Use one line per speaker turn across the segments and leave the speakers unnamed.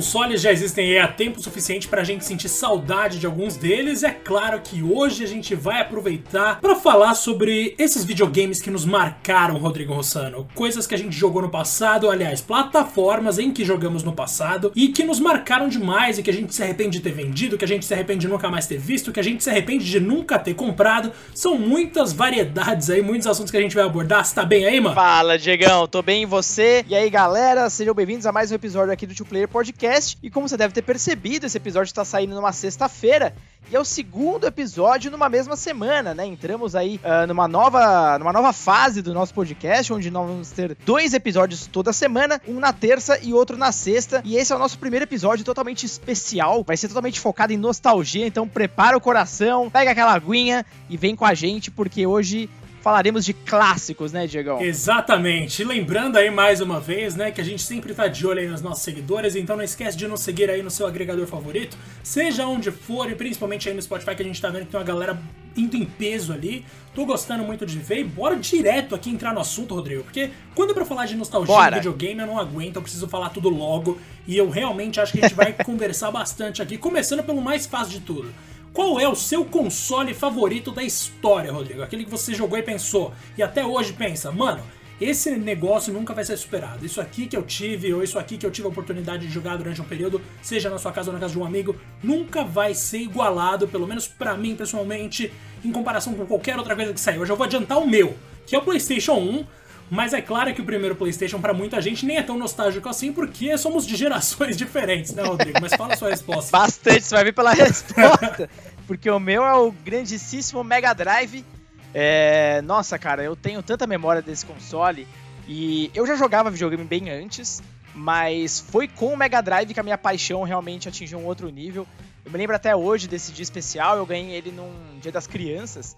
consoles já existem há tempo suficiente pra gente sentir saudade de alguns deles. É claro que hoje a gente vai aproveitar para falar sobre esses videogames que nos marcaram, Rodrigo Rossano. Coisas que a gente jogou no passado, aliás, plataformas em que jogamos no passado e que nos marcaram demais e que a gente se arrepende de ter vendido, que a gente se arrepende de nunca mais ter visto, que a gente se arrepende de nunca ter comprado. São muitas variedades aí, muitos assuntos que a gente vai abordar. Você tá bem aí, mano?
Fala, Diegão, tô bem e você? E aí, galera, sejam bem-vindos a mais um episódio aqui do Two Player Podcast. E como você deve ter percebido, esse episódio está saindo numa sexta-feira e é o segundo episódio numa mesma semana, né? Entramos aí uh, numa, nova, numa nova fase do nosso podcast, onde nós vamos ter dois episódios toda semana, um na terça e outro na sexta. E esse é o nosso primeiro episódio totalmente especial, vai ser totalmente focado em nostalgia, então prepara o coração, pega aquela aguinha e vem com a gente, porque hoje falaremos de clássicos, né, Diegão?
Exatamente. Lembrando aí mais uma vez, né, que a gente sempre tá de olho aí nos nossos seguidores, então não esquece de nos seguir aí no seu agregador favorito, seja onde for, e principalmente aí no Spotify, que a gente tá vendo que tem uma galera indo em peso ali. Tô gostando muito de ver e bora direto aqui entrar no assunto, Rodrigo, porque quando é pra falar de nostalgia
Bora.
de videogame, eu não aguento, eu preciso falar tudo logo, e eu realmente acho que a gente vai conversar bastante aqui, começando pelo mais fácil de tudo. Qual é o seu console favorito da história, Rodrigo? Aquele que você jogou e pensou, e até hoje pensa, mano, esse negócio nunca vai ser superado. Isso aqui que eu tive, ou isso aqui que eu tive a oportunidade de jogar durante um período, seja na sua casa ou na casa de um amigo, nunca vai ser igualado, pelo menos pra mim pessoalmente, em comparação com qualquer outra coisa que saiu. Eu já vou adiantar o meu, que é o PlayStation 1. Mas é claro que o primeiro PlayStation pra muita gente nem é tão nostálgico assim, porque somos de gerações diferentes, né, Rodrigo? Mas fala a sua resposta.
Bastante, você vai vir pela resposta. Porque o meu é o grandíssimo Mega Drive. É, Nossa, cara, eu tenho tanta memória desse console. E eu já jogava videogame bem antes, mas foi com o Mega Drive que a minha paixão realmente atingiu um outro nível. Eu me lembro até hoje desse dia especial, eu ganhei ele num Dia das Crianças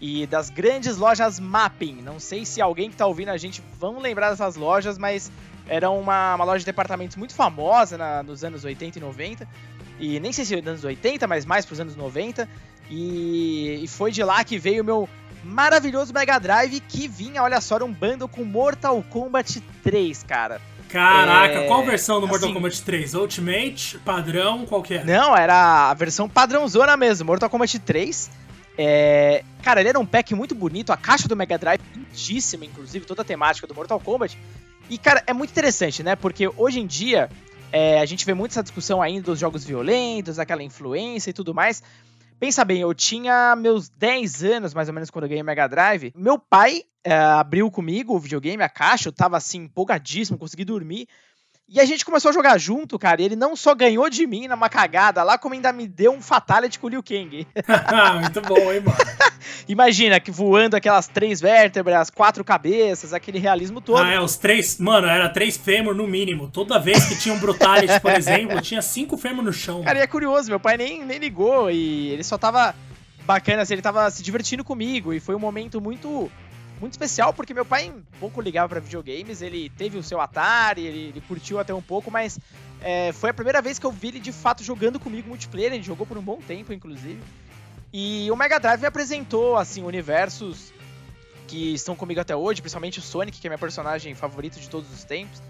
e das grandes lojas Mapping. Não sei se alguém que tá ouvindo a gente vão lembrar dessas lojas, mas era uma, uma loja de departamentos muito famosa na, nos anos 80 e 90. E nem sei se nos anos 80, mas mais pros anos 90. E, e foi de lá que veio o meu maravilhoso Mega Drive que vinha, olha só, era um bundle com Mortal Kombat 3, cara.
Caraca,
É,
qual versão do Mortal
assim-
Kombat 3? Ultimate, padrão, qual que é?
Não, era a versão padrãozona mesmo, Mortal Kombat 3. É, Cara, ele era um pack muito bonito, a caixa do Mega Drive lindíssima, inclusive, toda a temática do Mortal Kombat. E, cara, é muito interessante, né? Porque hoje em dia é, a gente vê muito essa discussão ainda dos jogos violentos, aquela influência e tudo mais. Pensa bem, eu tinha meus 10 anos, mais ou menos, quando eu ganhei o Mega Drive. Meu pai é, abriu comigo o videogame, a caixa, eu tava assim, empolgadíssimo, consegui dormir. E a gente começou a jogar junto, cara. E ele não só ganhou de mim numa cagada lá, como ainda me deu um fatality com o Liu Kang.
Muito bom, hein, mano?
Imagina que voando aquelas três vértebras, quatro cabeças, aquele realismo todo.
Ah, é, os três. Mano, era três fêmur no mínimo. Toda vez que tinha um Brutality, por exemplo, tinha cinco fêmur no chão.
Cara, e é curioso, meu pai nem, nem ligou e ele só tava bacana, assim, ele tava se divertindo comigo e foi um momento muito muito especial porque meu pai pouco ligava pra videogames, ele teve o seu Atari, ele, ele curtiu até um pouco, mas é, foi a primeira vez que eu vi ele de fato jogando comigo multiplayer, ele jogou por um bom tempo, inclusive. E o Mega Drive me apresentou, assim, universos que estão comigo até hoje, principalmente o Sonic, que é meu personagem favorito de todos os tempos.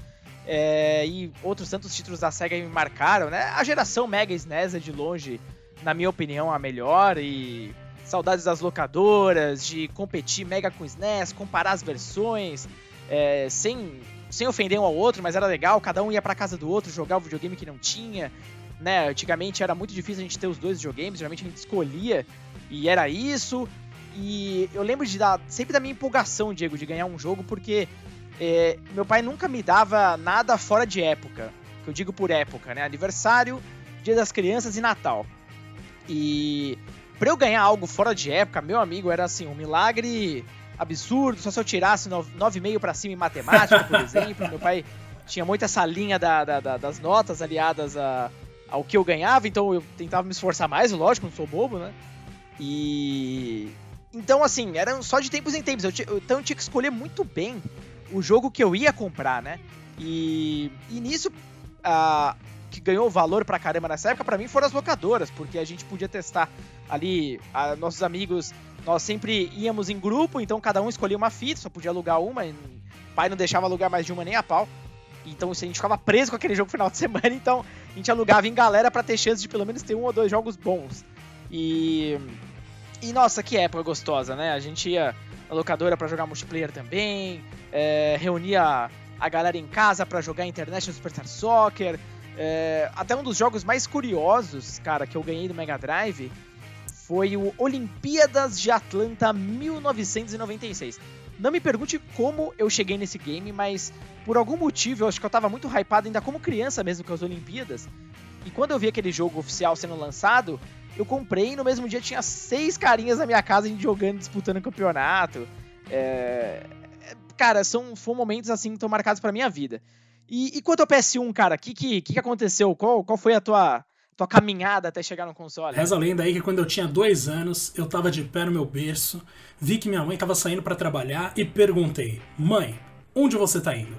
É, e outros tantos títulos da SEGA me marcaram, né? A geração Mega SNES é de longe, na minha opinião, a melhor e saudades das locadoras, de competir Mega com SNES, comparar as versões, é, sem, sem ofender um ao outro, mas era legal, cada um ia pra casa do outro jogar o videogame que não tinha, né? Antigamente era muito difícil a gente ter os dois videogames, geralmente a gente escolhia e era isso. E eu lembro de dar, sempre da minha empolgação, Diego, de ganhar um jogo, porque é, meu pai nunca me dava nada fora de época. Que eu digo por época, né? Aniversário, Dia das Crianças e Natal. E pra eu ganhar algo fora de época, meu amigo, era assim, um milagre absurdo. Só se eu tirasse 9,5 pra cima em matemática, por exemplo. Meu pai tinha muito essa linha da- da- da- das notas aliadas a- ao que eu ganhava, então eu tentava me esforçar mais, lógico, não sou bobo, né? E. Então, assim, eram só de tempos em tempos. Eu então eu tinha que escolher muito bem o jogo que eu ia comprar, né? E, e nisso, a, que ganhou valor pra caramba nessa época, pra mim foram as locadoras, porque a gente podia testar ali, a- nossos amigos, nós sempre íamos em grupo, então cada um escolhia uma fita, só podia alugar uma, e pai não deixava alugar mais de uma nem a pau. Então a gente ficava preso com aquele jogo no final de semana, então a gente alugava em galera para ter chance de pelo menos ter um ou dois jogos bons. E. E nossa, que época gostosa, né? A gente ia na locadora para jogar multiplayer também, é, reunia a galera em casa para jogar International Superstar Soccer. É, até um dos jogos mais curiosos, cara, que eu ganhei do Mega Drive foi o Olimpíadas de Atlanta 1996. Não me pergunte como eu cheguei nesse game, mas por algum motivo eu acho que eu tava muito hypado ainda como criança mesmo com as Olimpíadas. E quando eu vi aquele jogo oficial sendo lançado, eu comprei e no mesmo dia tinha seis carinhas na minha casa jogando, disputando campeonato. É... Cara, são, foram momentos assim que estão marcados pra minha vida. E, e quanto ao PS1, cara, o que, que, que aconteceu? Qual, qual foi a tua, tua caminhada até chegar no console?
Reza a lenda aí que quando eu tinha dois anos, eu tava de pé no meu berço, vi que minha mãe tava saindo para trabalhar e perguntei: Mãe, onde você tá indo?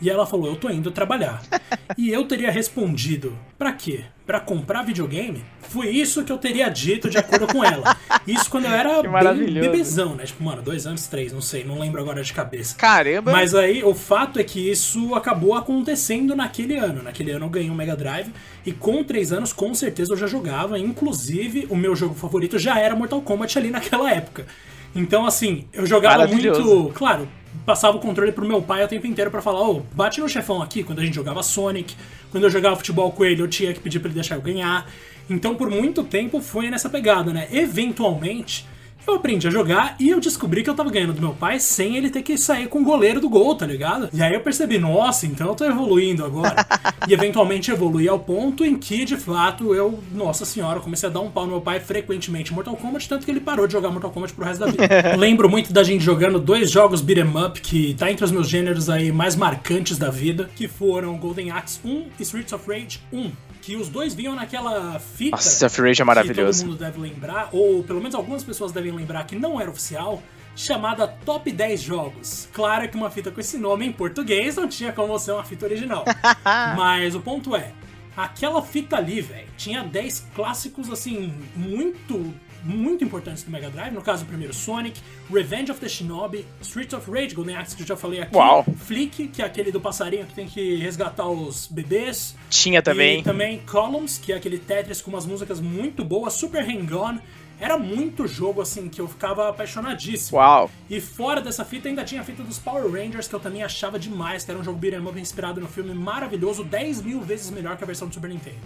E ela falou: Eu tô indo trabalhar. e eu teria respondido: Pra quê? Pra comprar videogame? Foi isso que eu teria dito de acordo com ela. Isso quando eu era bem bebezão, né? Tipo, mano, dois anos, três, não sei, não lembro agora de cabeça.
Caramba!
Mas aí o fato é que isso acabou acontecendo naquele ano. Naquele ano eu ganhei um Mega Drive e com três anos, com certeza eu já jogava. Inclusive, o meu jogo favorito já era Mortal Kombat ali naquela época. Então, assim, eu jogava muito. Claro, passava o controle pro meu pai o tempo inteiro para falar, ô, oh, bate no chefão aqui, quando a gente jogava Sonic, quando eu jogava futebol com ele, eu tinha que pedir para ele deixar eu ganhar. Então, por muito tempo foi nessa pegada, né? Eventualmente, eu aprendi a jogar e eu descobri que eu tava ganhando do meu pai sem ele ter que sair com o goleiro do gol, tá ligado? E aí eu percebi, nossa, então eu tô evoluindo agora. e eventualmente evolui ao ponto em que, de fato, eu, nossa senhora, comecei a dar um pau no meu pai frequentemente em Mortal Kombat, tanto que ele parou de jogar Mortal Kombat pro resto da vida. Lembro muito da gente jogando dois jogos beat'em up, que tá entre os meus gêneros aí mais marcantes da vida, que foram Golden Axe 1 e Streets of Rage 1 que os dois vinham naquela fita.
Nossa, Rage é maravilhoso.
Que todo mundo deve lembrar, ou pelo menos algumas pessoas devem lembrar que não era oficial, chamada Top 10 Jogos. Claro que uma fita com esse nome em português não tinha como ser uma fita original. Mas o ponto é, aquela fita ali, velho, tinha 10 clássicos assim muito muito importantes do Mega Drive, no caso o primeiro Sonic, Revenge of the Shinobi, Streets of Rage, Golden Axe que eu já falei aqui,
Uau.
Flick, que é aquele do passarinho que tem que resgatar os bebês.
Tinha também.
E também Columns, que é aquele Tetris com umas músicas muito boas, Super Hang-On. Era muito jogo assim que eu ficava apaixonadíssimo.
Uau!
E fora dessa fita ainda tinha a fita dos Power Rangers, que eu também achava demais, que era um jogo beat'em up inspirado no filme maravilhoso, 10 mil vezes melhor que a versão do Super Nintendo.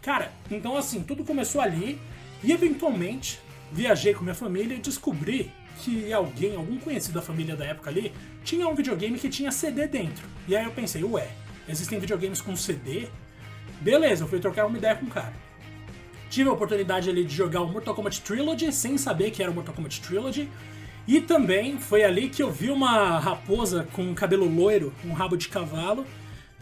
Cara, então assim, tudo começou ali. E eventualmente viajei com minha família e descobri que alguém, algum conhecido da família da época ali, tinha um videogame que tinha CD dentro. E aí eu pensei, ué, existem videogames com CD? Beleza, eu fui trocar uma ideia com o cara. Tive a oportunidade ali de jogar o Mortal Kombat Trilogy sem saber que era o Mortal Kombat Trilogy. E também foi ali que eu vi uma raposa com cabelo loiro, um rabo de cavalo,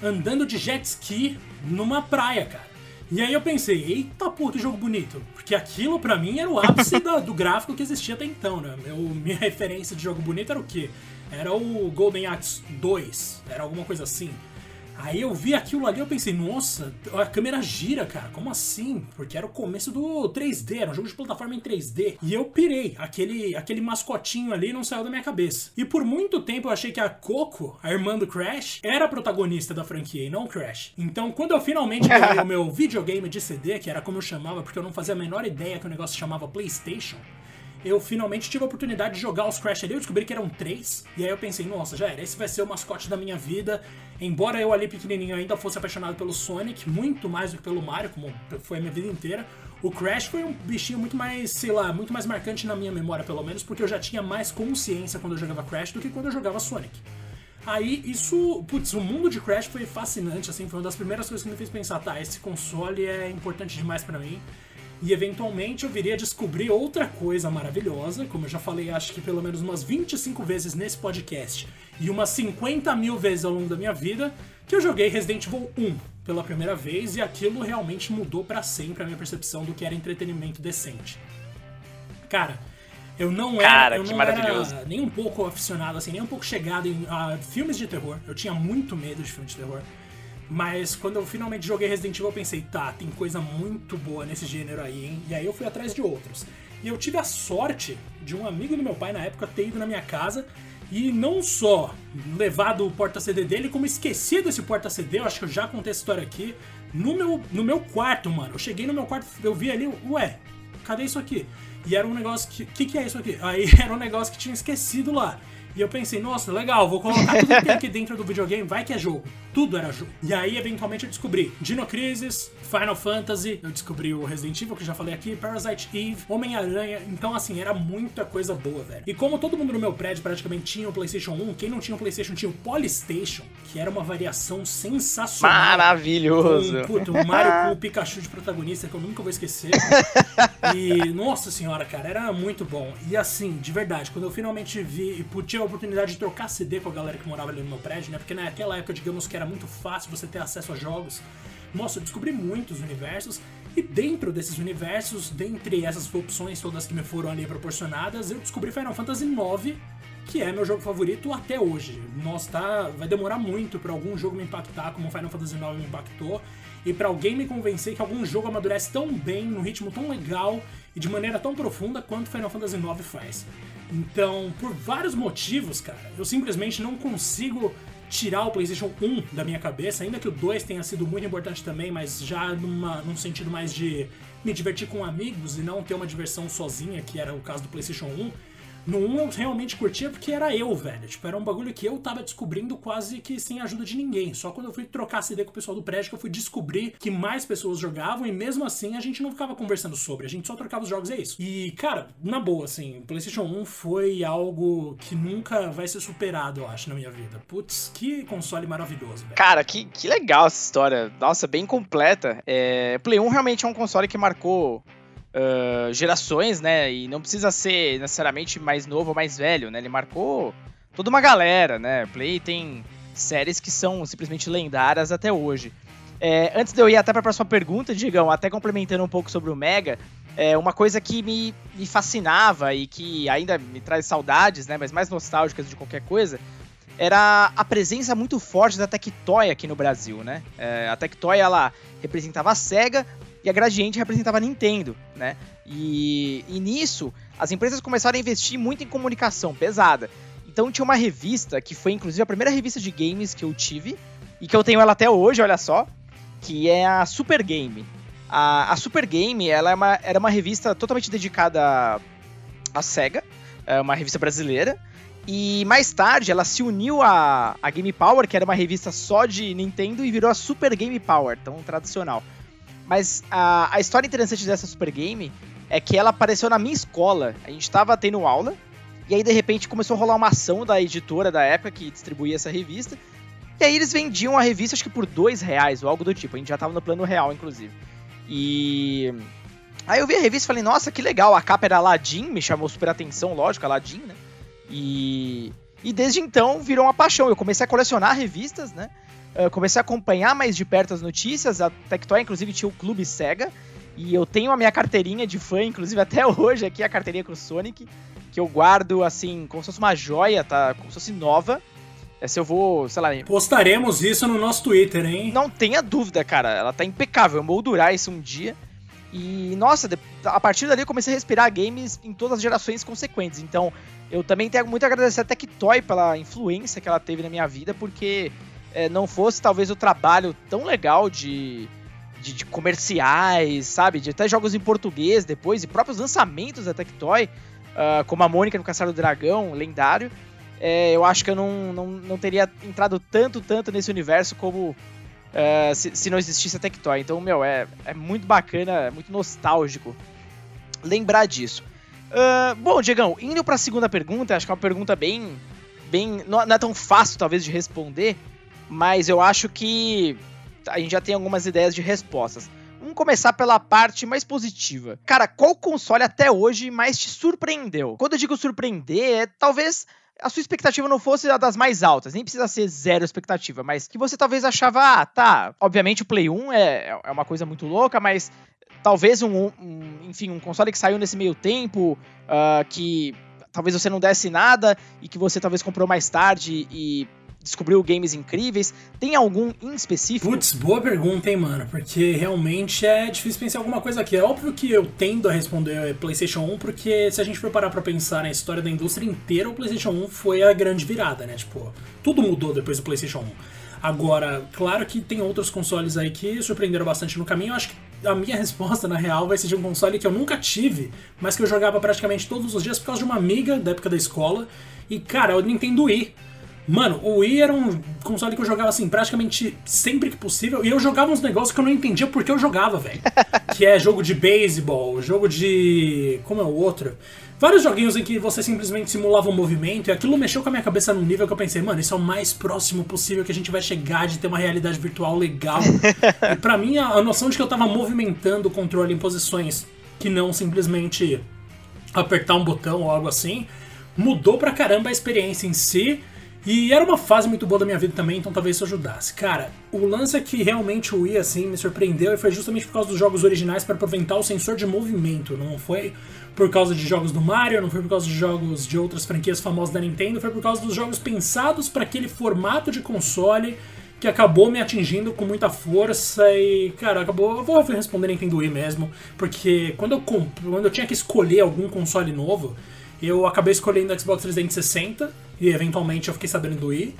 andando de jet ski numa praia, cara. E aí eu pensei, eita que jogo bonito. Porque aquilo para mim era o ápice da, do gráfico que existia até então, né? Meu, minha referência de jogo bonito era o quê? Era o Golden Axe 2, era alguma coisa assim. Aí eu vi aquilo ali e eu pensei, nossa, a câmera gira, cara, como assim? Porque era o começo do 3D, era um jogo de plataforma em 3D. E eu pirei, aquele, aquele mascotinho ali não saiu da minha cabeça. E por muito tempo eu achei que a Coco, a irmã do Crash, era a protagonista da franquia e não o Crash. Então quando eu finalmente ganhei o meu videogame de CD, que era como eu chamava, porque eu não fazia a menor ideia que o negócio chamava PlayStation, eu finalmente tive a oportunidade de jogar os Crash ali. Eu descobri que eram três. E aí eu pensei, nossa, já era. Esse vai ser o mascote da minha vida. Embora eu ali pequenininho ainda fosse apaixonado pelo Sonic, muito mais do que pelo Mario, como foi a minha vida inteira. O Crash foi um bichinho muito mais, sei lá, muito mais marcante na minha memória, pelo menos, porque eu já tinha mais consciência quando eu jogava Crash do que quando eu jogava Sonic. Aí isso, putz, o mundo de Crash foi fascinante, assim, foi uma das primeiras coisas que me fez pensar, tá, esse console é importante demais para mim. E eventualmente eu viria a descobrir outra coisa maravilhosa, como eu já falei, acho que pelo menos umas 25 vezes nesse podcast e umas 50 mil vezes ao longo da minha vida, que eu joguei Resident Evil 1 pela primeira vez e aquilo realmente mudou para sempre a minha percepção do que era entretenimento decente. Cara, eu não era,
Cara,
eu não era nem um pouco aficionado, assim, nem um pouco chegado em uh, filmes de terror. Eu tinha muito medo de filmes de terror. Mas quando eu finalmente joguei Resident Evil, eu pensei, tá, tem coisa muito boa nesse gênero aí, hein? E aí eu fui atrás de outros. E eu tive a sorte de um amigo do meu pai na época ter ido na minha casa E não só levado o porta-CD dele, como esquecido esse porta-CD, eu acho que eu já contei essa história aqui. No meu, no meu quarto, mano. Eu cheguei no meu quarto, eu vi ali, ué, cadê isso aqui? E era um negócio que. O que, que é isso aqui? Aí era um negócio que tinha esquecido lá. E eu pensei, nossa, legal, vou colocar tudo que tem aqui dentro do videogame, vai que é jogo. Tudo era jogo. E aí, eventualmente, eu descobri Dino Crisis, Final Fantasy, eu descobri o Resident Evil, que eu já falei aqui, Parasite Eve, Homem-Aranha. Então, assim, era muita coisa boa, velho. E como todo mundo no meu prédio praticamente tinha o PlayStation 1, quem não tinha o PlayStation tinha o Polystation, que era uma variação sensacional.
Maravilhoso!
Com, puto, o Mario com o Pikachu de protagonista, que eu nunca vou esquecer. e, nossa senhora, cara, era muito bom. E assim, de verdade, quando eu finalmente vi e a oportunidade de trocar CD com a galera que morava ali no meu prédio, né? Porque naquela época, digamos que era muito fácil você ter acesso a jogos. Nossa, eu descobri muitos universos e dentro desses universos, dentre essas opções todas que me foram ali proporcionadas, eu descobri Final Fantasy IX, que é meu jogo favorito até hoje. Nossa, tá, vai demorar muito para algum jogo me impactar como Final Fantasy IX me impactou e para alguém me convencer que algum jogo amadurece tão bem, num ritmo tão legal e de maneira tão profunda quanto Final Fantasy IX faz. Então, por vários motivos, cara, eu simplesmente não consigo tirar o PlayStation 1 da minha cabeça, ainda que o 2 tenha sido muito importante também, mas já numa, num sentido mais de me divertir com amigos e não ter uma diversão sozinha, que era o caso do PlayStation 1. No 1 eu realmente curtia porque era eu, velho. Tipo, era um bagulho que eu tava descobrindo quase que sem ajuda de ninguém. Só quando eu fui trocar CD com o pessoal do prédio que eu fui descobrir que mais pessoas jogavam e mesmo assim a gente não ficava conversando sobre. A gente só trocava os jogos, é isso. E, cara, na boa, assim, PlayStation 1 foi algo que nunca vai ser superado, eu acho, na minha vida. Putz, que console maravilhoso, velho.
Cara, que, que legal essa história. Nossa, bem completa. É, Play 1 realmente é um console que marcou uh, gerações, né? E não precisa ser necessariamente mais novo ou mais velho, né? Ele marcou toda uma galera, né? Play tem séries que são simplesmente lendárias até hoje. É, antes de eu ir até para a próxima pergunta, Digão, até complementando um pouco sobre o Mega, é uma coisa que me, me, fascinava e que ainda me traz saudades, né, mas mais nostálgicas de qualquer coisa, era a presença muito forte da Tectoy aqui no Brasil, né? É, a Tectoy, ela representava a SEGA, e a Gradiente representava a Nintendo, né? E, e nisso, as empresas começaram a investir muito em comunicação pesada. Então tinha uma revista, que foi inclusive a primeira revista de games que eu tive, e que eu tenho ela até hoje, olha só, que é a Super Game. A, a Super Game ela é uma, era uma revista totalmente dedicada à SEGA, é uma revista brasileira, e mais tarde ela se uniu à, à Game Power, que era uma revista só de Nintendo, e virou a Super Game Power, tão tradicional. Mas a, a história interessante dessa Super Game é que ela apareceu na minha escola. A gente estava tendo aula, e aí de repente começou a rolar uma ação da editora da época que distribuía essa revista. E aí eles vendiam a revista, acho que por dois reais ou algo do tipo. A gente já tava no plano real, inclusive. E. Aí eu vi a revista e falei, nossa, que legal, a capa era Aladdin, me chamou super atenção, lógico, Aladdin, né? E. E desde então virou uma paixão. Eu comecei a colecionar revistas, né? Uh, comecei a acompanhar mais de perto as notícias. A Tectoy, inclusive, tinha o Clube Sega. E eu tenho a minha carteirinha de fã, inclusive até hoje, aqui a carteirinha com o Sonic, que eu guardo assim, como se fosse uma joia, tá? Como se fosse nova. Essa eu vou, sei lá.
Postaremos isso no nosso Twitter, hein?
Não tenha dúvida, cara. Ela tá impecável. Eu moldurar isso um dia. E, nossa, a partir dali eu comecei a respirar games em todas as gerações consequentes. Então, eu também tenho muito a agradecer a Tectoy pela influência que ela teve na minha vida, porque é, não fosse talvez o trabalho tão legal de, de, de, comerciais, sabe? De até jogos em português depois, e próprios lançamentos da Tectoy, uh, como a Mônica no Caçado do Dragão, lendário, é, eu acho que eu não, não, não teria entrado tanto, tanto nesse universo como uh, se, se, não existisse a Tectoy. Então, meu, é, é muito bacana, é muito nostálgico lembrar disso. Uh, bom, Diegão, indo para a segunda pergunta, acho que é uma pergunta bem. bem não, não é tão fácil, talvez, de responder, mas eu acho que a gente já tem algumas ideias de respostas. Vamos começar pela parte mais positiva. Cara, qual console até hoje mais te surpreendeu? Quando eu digo surpreender, é talvez a sua expectativa não fosse a das mais altas, nem precisa ser zero expectativa, mas que você talvez achava, ah, tá, obviamente o Play 1 é, é uma coisa muito louca, mas talvez um, um enfim, um console que saiu nesse meio tempo, uh, que talvez você não desse nada e que você talvez comprou mais tarde e descobriu games incríveis? Tem algum em específico?
Putz, boa pergunta, hein, mano? Porque realmente é difícil pensar alguma coisa aqui. É óbvio que eu tendo a responder PlayStation 1, porque se a gente for parar pra pensar na história da indústria inteira, o PlayStation 1 foi a grande virada, né? Tipo, tudo mudou depois do PlayStation 1. Agora, claro que tem outros consoles aí que surpreenderam bastante no caminho. Eu acho que a minha resposta, na real, vai ser de um console que eu nunca tive, mas que eu jogava praticamente todos os dias por causa de uma amiga da época da escola. E, cara, é o Nintendo Wii. Mano, o Wii era um console que eu jogava assim, praticamente sempre que possível. E eu jogava uns negócios que eu não entendia porque eu jogava, velho. que é jogo de beisebol, jogo de. Como é o outro? Vários joguinhos em que você simplesmente simulava um movimento e aquilo mexeu com a minha cabeça num nível que eu pensei, mano, isso é o mais próximo possível que a gente vai chegar de ter uma realidade virtual legal. e pra mim, a, a noção de que eu tava movimentando o controle em posições que não simplesmente apertar um botão ou algo assim, mudou pra caramba a experiência em si. E era uma fase muito boa da minha vida também, então talvez isso ajudasse. Cara, o lance é que realmente o Wii, assim, me surpreendeu e foi justamente por causa dos jogos originais para aproveitar o sensor de movimento. Não foi por causa de jogos do Mario, não foi por causa de jogos de outras franquias famosas da Nintendo, foi por causa dos jogos pensados para aquele formato de console que acabou me atingindo com muita força e, cara, acabou. Eu vou responder Nintendo Wii mesmo, porque quando eu compro, quando eu tinha que escolher algum console novo, eu acabei escolhendo o Xbox 360 e eventualmente eu fiquei sabendo do Wii.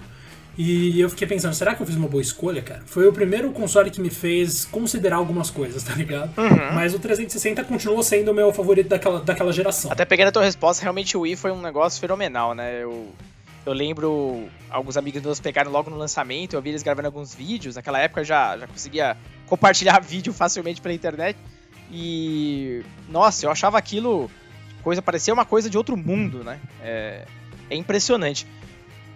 E eu fiquei pensando, será que eu fiz uma boa escolha, cara? Foi o primeiro console que me fez considerar algumas coisas, tá ligado? Uhum. Mas o 360 continuou sendo o meu favorito daquela, daquela geração.
Até pegando a tua resposta, realmente o Wii foi um negócio fenomenal, né? Eu, eu lembro, alguns amigos meus pegaram logo no lançamento, eu vi eles gravando alguns vídeos. Naquela época já, já conseguia compartilhar vídeo facilmente pela internet. E, nossa, eu achava aquilo coisa parecia uma coisa de outro mundo, né? É, é impressionante.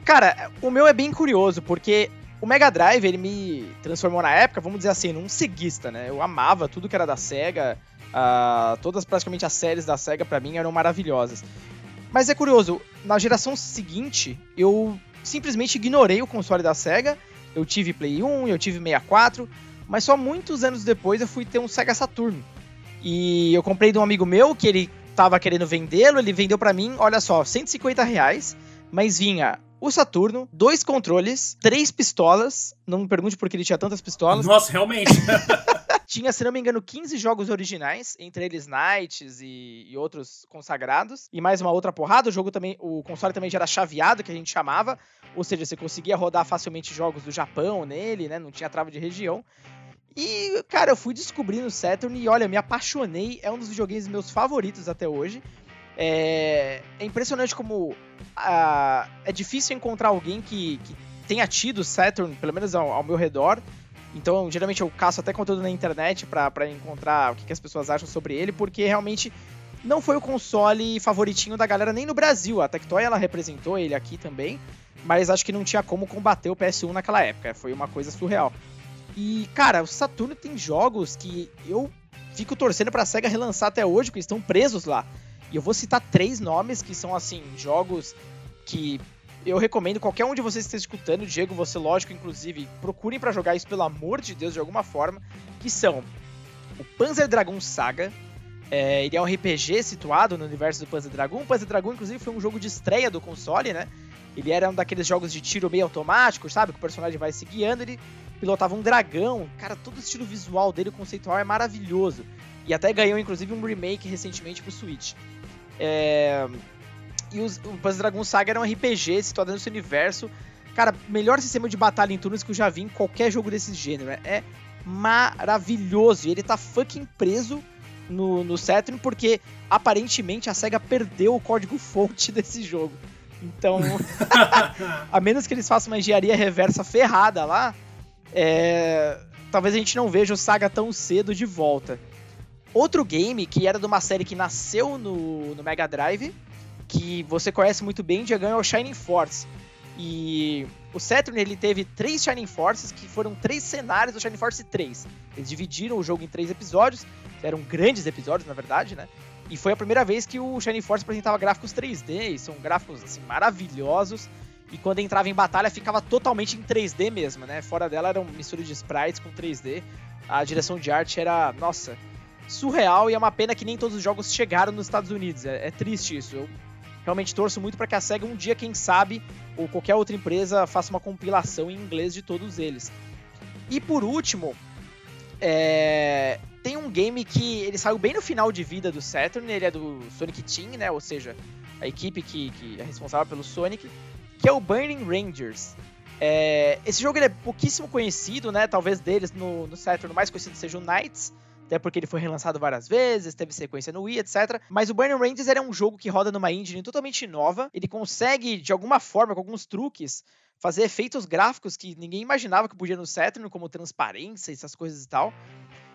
Cara, o meu é bem curioso, porque o Mega Drive, ele me transformou na época, vamos dizer assim, num ceguista, né? Eu amava tudo que era da SEGA, uh, todas praticamente as séries da SEGA para mim eram maravilhosas. Mas é curioso, na geração seguinte, eu simplesmente ignorei o console da SEGA, eu tive Play 1, eu tive 64, mas só muitos anos depois eu fui ter um Sega Saturn. E eu comprei de um amigo meu que ele tava querendo vendê-lo, ele vendeu para mim, olha só, 150 reais, mas vinha o Saturno, dois controles, três pistolas. Não me pergunte por que ele tinha tantas pistolas.
Nossa, realmente.
tinha, se não me engano, 15 jogos originais, entre eles Knights e, e, outros consagrados, e mais uma outra porrada. O jogo também, o console também já era chaveado, que a gente chamava, ou seja, você conseguia rodar facilmente jogos do Japão nele, né? Não tinha trava de região. E, cara, eu fui descobrindo o Saturn e olha, me apaixonei. É um dos videogames meus favoritos até hoje. É, é impressionante como é difícil encontrar alguém que, que tenha tido Saturn, pelo menos ao, ao, meu redor. Então, geralmente eu caço até conteúdo na internet para encontrar o que, que as pessoas acham sobre ele, porque realmente não foi o console favoritinho da galera nem no Brasil. A Tectoy ela representou ele aqui também, mas acho que não tinha como combater o PS1 naquela época. Foi uma coisa surreal. E, cara, o Saturno tem jogos que eu fico torcendo pra SEGA relançar até hoje, porque estão presos lá. E eu vou citar três nomes que são, assim, jogos que eu recomendo qualquer um de vocês que esteja escutando, Diego, você, lógico, inclusive, procurem para jogar isso, pelo amor de Deus, de alguma forma, que são o Panzer Dragon Saga, é, ele é um RPG situado no universo do Panzer Dragon. O Panzer Dragon, inclusive, foi um jogo de estreia do console, né? Ele era um daqueles jogos de tiro meio automático, sabe? Que o personagem vai se guiando, ele pilotava um dragão. Cara, todo o estilo visual dele, o conceitual, é maravilhoso. E até ganhou, inclusive, um remake recentemente pro Switch. É... E os, o Panzer Dragon Saga era um RPG situado nesse universo. Cara, melhor sistema de batalha em turnos que eu já vi em qualquer jogo desse gênero. É maravilhoso. E ele tá fucking preso no, no Saturn porque aparentemente a SEGA perdeu o código-fonte desse jogo. Então, a menos que eles façam uma engenharia reversa ferrada lá, é, talvez a gente não veja o Saga tão cedo de volta. Outro game que era de uma série que nasceu no, no Mega Drive, que você conhece muito bem, Diagão, é o Shining Force. E o Saturn ele teve três Shining Forces, que foram três cenários do Shining Force 3. Eles dividiram o jogo em três episódios, eram grandes episódios, na verdade, né? E foi a primeira vez que o Shining Force apresentava gráficos 3D, e são gráficos assim, maravilhosos. E quando entrava em batalha ficava totalmente em 3D mesmo, né? Fora dela era uma mistura de sprites com 3D. A direção de arte era, nossa, surreal e é uma pena que nem todos os jogos chegaram nos Estados Unidos. É, é triste isso. Eu realmente torço muito para que a SEGA um dia, quem sabe, ou qualquer outra empresa faça uma compilação em inglês de todos eles. E por último, é... tem um game que ele saiu bem no final de vida do Saturn, ele é do Sonic Team, né? Ou seja, a equipe que, que é responsável pelo Sonic, que é o Burning Rangers. É... esse jogo é pouquíssimo conhecido, né? Talvez deles no, no Saturn o mais conhecido seja o Knights, até porque ele foi relançado várias vezes, teve sequência no Wii, etc. Mas o Burning Rangers é um jogo que roda numa engine totalmente nova, ele consegue, de alguma forma, com alguns truques, fazer efeitos gráficos que ninguém imaginava que podia no Saturn, como transparência, essas coisas e tal.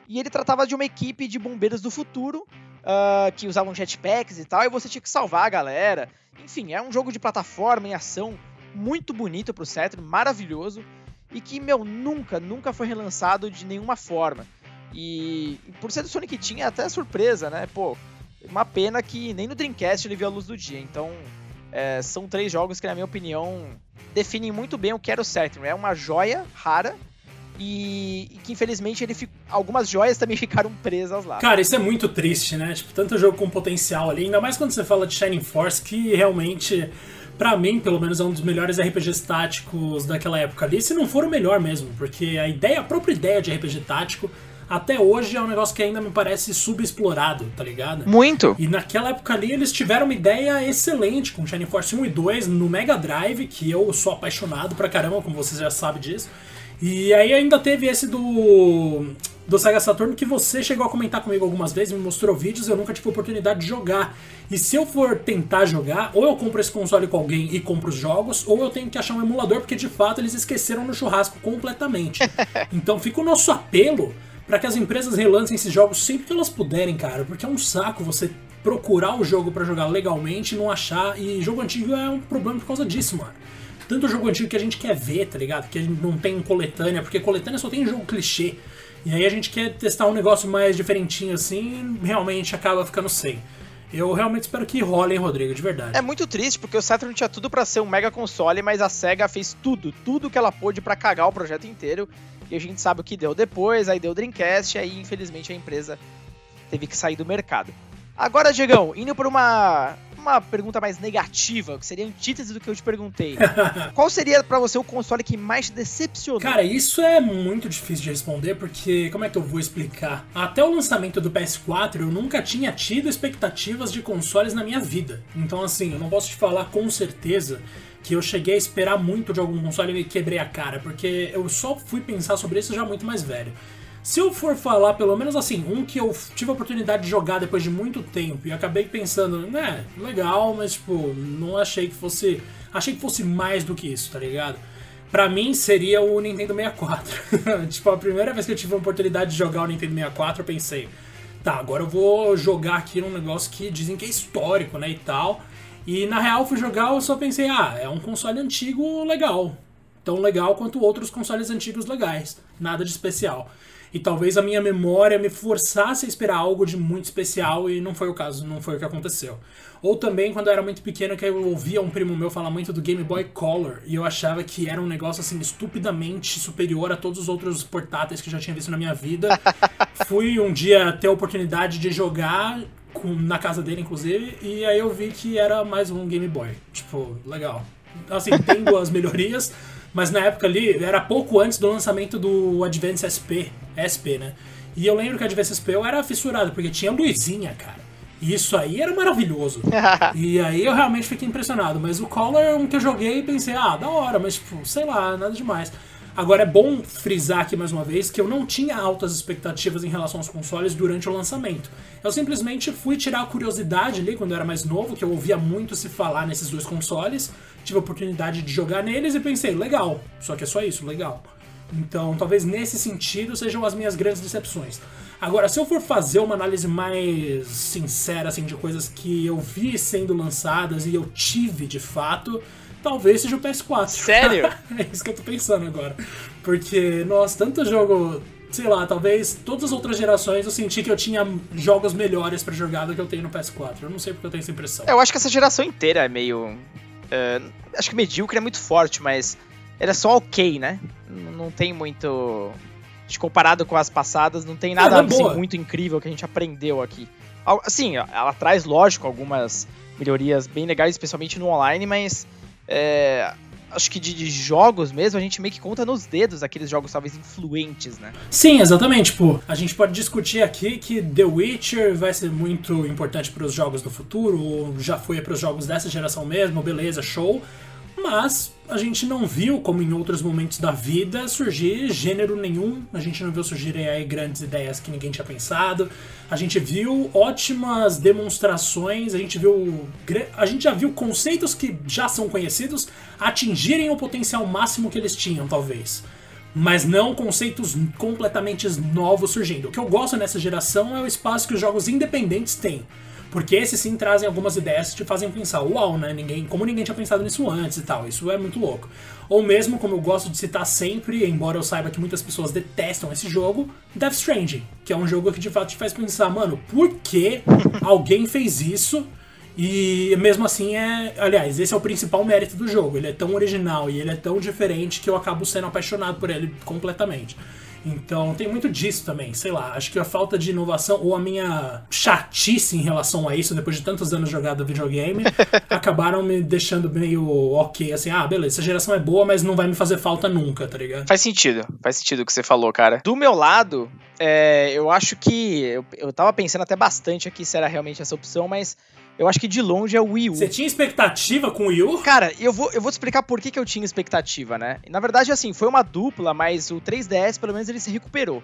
E ele tratava de uma equipe de bombeiros do futuro, uh, que usavam jetpacks e tal, e você tinha que salvar a galera. Enfim, é um jogo de plataforma em ação muito bonito pro Saturn, maravilhoso, e que, meu, nunca, nunca foi relançado de nenhuma forma. E, e por ser do Sonic tinha até surpresa, né? Pô, uma pena que nem no Dreamcast ele viu a luz do dia. Então, é, são três jogos que, na minha opinião, definem muito bem o que era o Saturn. É uma joia rara e, e, que infelizmente ele fico, algumas joias também ficaram presas lá.
Cara, isso é muito triste, né? Tipo, tanto jogo com potencial ali, ainda mais quando você fala de Shining Force, que realmente, para mim, pelo menos, é um dos melhores RPGs táticos daquela época ali, se não for o melhor mesmo, porque a ideia, a própria ideia de RPG tático até hoje é um negócio que ainda me parece subexplorado, tá ligado?
Muito.
E naquela época ali eles tiveram uma ideia excelente com Shining Force 1 e 2 no Mega Drive, que eu sou apaixonado pra caramba, como vocês já sabem disso. E aí ainda teve esse do do Sega Saturn que você chegou a comentar comigo algumas vezes, me mostrou vídeos eu nunca tive oportunidade de jogar. E se eu for tentar jogar, ou eu compro esse console com alguém e compro os jogos, ou eu tenho que achar um emulador, porque de fato eles esqueceram no churrasco completamente. então fica o nosso apelo para que as empresas relancem esses jogos sempre que elas puderem, cara, porque é um saco você procurar o jogo para jogar legalmente e não achar. E jogo antigo é um problema por causa disso, mano. Tanto jogo antigo que a gente quer ver, tá ligado? Que a gente não tem coletânea, porque coletânea só tem jogo clichê. E aí a gente quer testar um negócio mais diferentinho assim, realmente acaba ficando sem. Eu realmente espero que role, hein, Rodrigo, de verdade.
É muito triste, porque o Saturn tinha tudo para ser um mega console, mas a SEGA fez tudo, tudo que ela pôde para cagar o projeto inteiro. E a gente sabe o que deu depois, aí deu Dreamcast, e aí infelizmente a empresa teve que sair do mercado. Agora, Diegão, indo por uma, uma pergunta mais negativa, que seria antítese do que eu te perguntei. Qual seria para você o console que mais te decepcionou?
Cara, isso é muito difícil de responder, porque como é que eu vou explicar? Até o lançamento do PS4, eu nunca tinha tido expectativas de consoles na minha vida. Então, assim, eu não posso te falar com certeza que eu cheguei a esperar muito de algum console e quebrei a cara, porque eu só fui pensar sobre isso já muito mais velho. Se eu for falar, pelo menos assim, um que eu tive a oportunidade de jogar depois de muito tempo e acabei pensando, né, legal, mas tipo, não achei que fosse. Achei que fosse mais do que isso, tá ligado? Pra mim seria o Nintendo 64. tipo, a primeira vez que eu tive a oportunidade de jogar o Nintendo 64, eu pensei, tá, agora eu vou jogar aqui num negócio que dizem que é histórico, né, e tal. E na real fui jogar, eu só pensei, ah, é um console antigo legal. Tão legal quanto outros consoles antigos legais. Nada de especial. E talvez a minha memória me forçasse a esperar algo de muito especial e não foi o caso, não foi o que aconteceu. Ou também quando eu era muito pequeno que eu ouvia um primo meu falar muito do Game Boy Color e eu achava que era um negócio assim estupidamente superior a todos os outros portáteis que eu já tinha visto na minha vida. Fui um dia ter a oportunidade de jogar com, na casa dele, inclusive, e aí eu vi que era mais um Game Boy. Tipo, legal. Assim, tem duas melhorias, mas na época ali, era pouco antes do lançamento do Advance SP, SP, né? E eu lembro que o Advance SP eu era fissurado, porque tinha luzinha, cara. E isso aí era maravilhoso. e aí eu realmente fiquei impressionado. Mas o Color é um que eu joguei e pensei, ah, da hora, mas tipo, sei lá, nada demais. Agora é bom frisar aqui mais uma vez que eu não tinha altas expectativas em relação aos consoles durante o lançamento. Eu simplesmente fui tirar a curiosidade ali quando eu era mais novo, que eu ouvia muito se falar nesses dois consoles, tive a oportunidade de jogar neles e pensei, legal, só que é só isso, legal. Então, talvez nesse sentido sejam as minhas grandes decepções. Agora, se eu for fazer uma análise mais sincera assim de coisas que eu vi sendo lançadas e eu tive de fato, talvez seja o PS4.
Sério?
é isso que eu tô pensando agora. Porque, nossa, tanto jogo. Sei lá, talvez todas as outras gerações eu senti que eu tinha jogos melhores para jogar do que eu tenho no PS4. Eu não sei porque eu tenho essa impressão.
Eu acho que essa geração inteira é meio. Uh, acho que medíocre é muito forte, mas era só ok, né? Não tem muito. Comparado com as passadas, não tem nada é, assim, muito incrível que a gente aprendeu aqui. Assim, ela traz, lógico, algumas melhorias bem legais, especialmente no online, mas é, acho que de, de, jogos mesmo, a gente meio que conta nos dedos aqueles jogos talvez influentes, né?
Sim, exatamente. Tipo, a gente pode discutir aqui que The Witcher vai ser muito importante para os jogos do futuro, ou já foi para os jogos dessa geração mesmo, beleza, show. Mas a gente não viu, como em outros momentos da vida, surgir gênero nenhum. A gente não viu surgirem aí grandes ideias que ninguém tinha pensado. A gente viu ótimas demonstrações, a gente viu. A gente já viu conceitos que já são conhecidos atingirem o potencial máximo que eles tinham, talvez. Mas não conceitos completamente novos surgindo. O que eu gosto nessa geração é o espaço que os jogos independentes têm. Porque esses sim trazem algumas ideias que te fazem pensar, uau, né? Ninguém, como ninguém tinha pensado nisso antes e tal. Isso é muito louco. Ou mesmo, como eu gosto de citar sempre, embora eu saiba que muitas pessoas detestam esse jogo, Death Stranding, que é um jogo que de fato te faz pensar, mano, por que alguém fez isso? E mesmo assim é. Aliás, esse é o principal mérito do jogo. Ele é tão original e ele é tão diferente que eu acabo sendo apaixonado por ele completamente. Então tem muito disso também, sei lá. Acho que a falta de inovação ou a minha chatice em relação a isso, depois de tantos anos jogado videogame, acabaram me deixando meio ok, assim, ah, beleza, essa geração é boa, mas não vai me fazer falta nunca, tá ligado?
Faz sentido, faz sentido o que você falou, cara. Do meu lado, é, eu acho que. Eu, eu tava pensando até bastante aqui se era realmente essa opção, mas eu acho que de longe é o Wii U.
Você tinha expectativa com o Wii U?
Cara, eu vou, eu vou te explicar por que, que eu tinha expectativa, né? Na verdade, assim, foi uma dupla, mas o 3DS, pelo menos, ele se recuperou.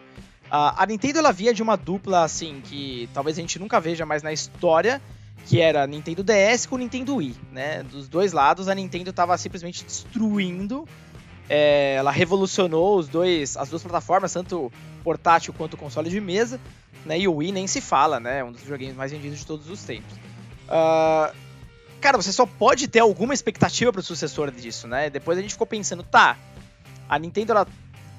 a Nintendo, ela via de uma dupla, assim, que talvez a gente nunca veja mais na história, que era Nintendo DS com Nintendo Wii, né? Dos dois lados, a Nintendo tava simplesmente destruindo. É, ela revolucionou os dois, as duas plataformas, tanto portátil quanto console de mesa, né? E o Wii nem se fala, né? Um dos videogames mais vendidos de todos os tempos. Uh, cara, você só pode ter alguma expectativa pro sucessor disso, né? Depois a gente ficou pensando, tá, a Nintendo ela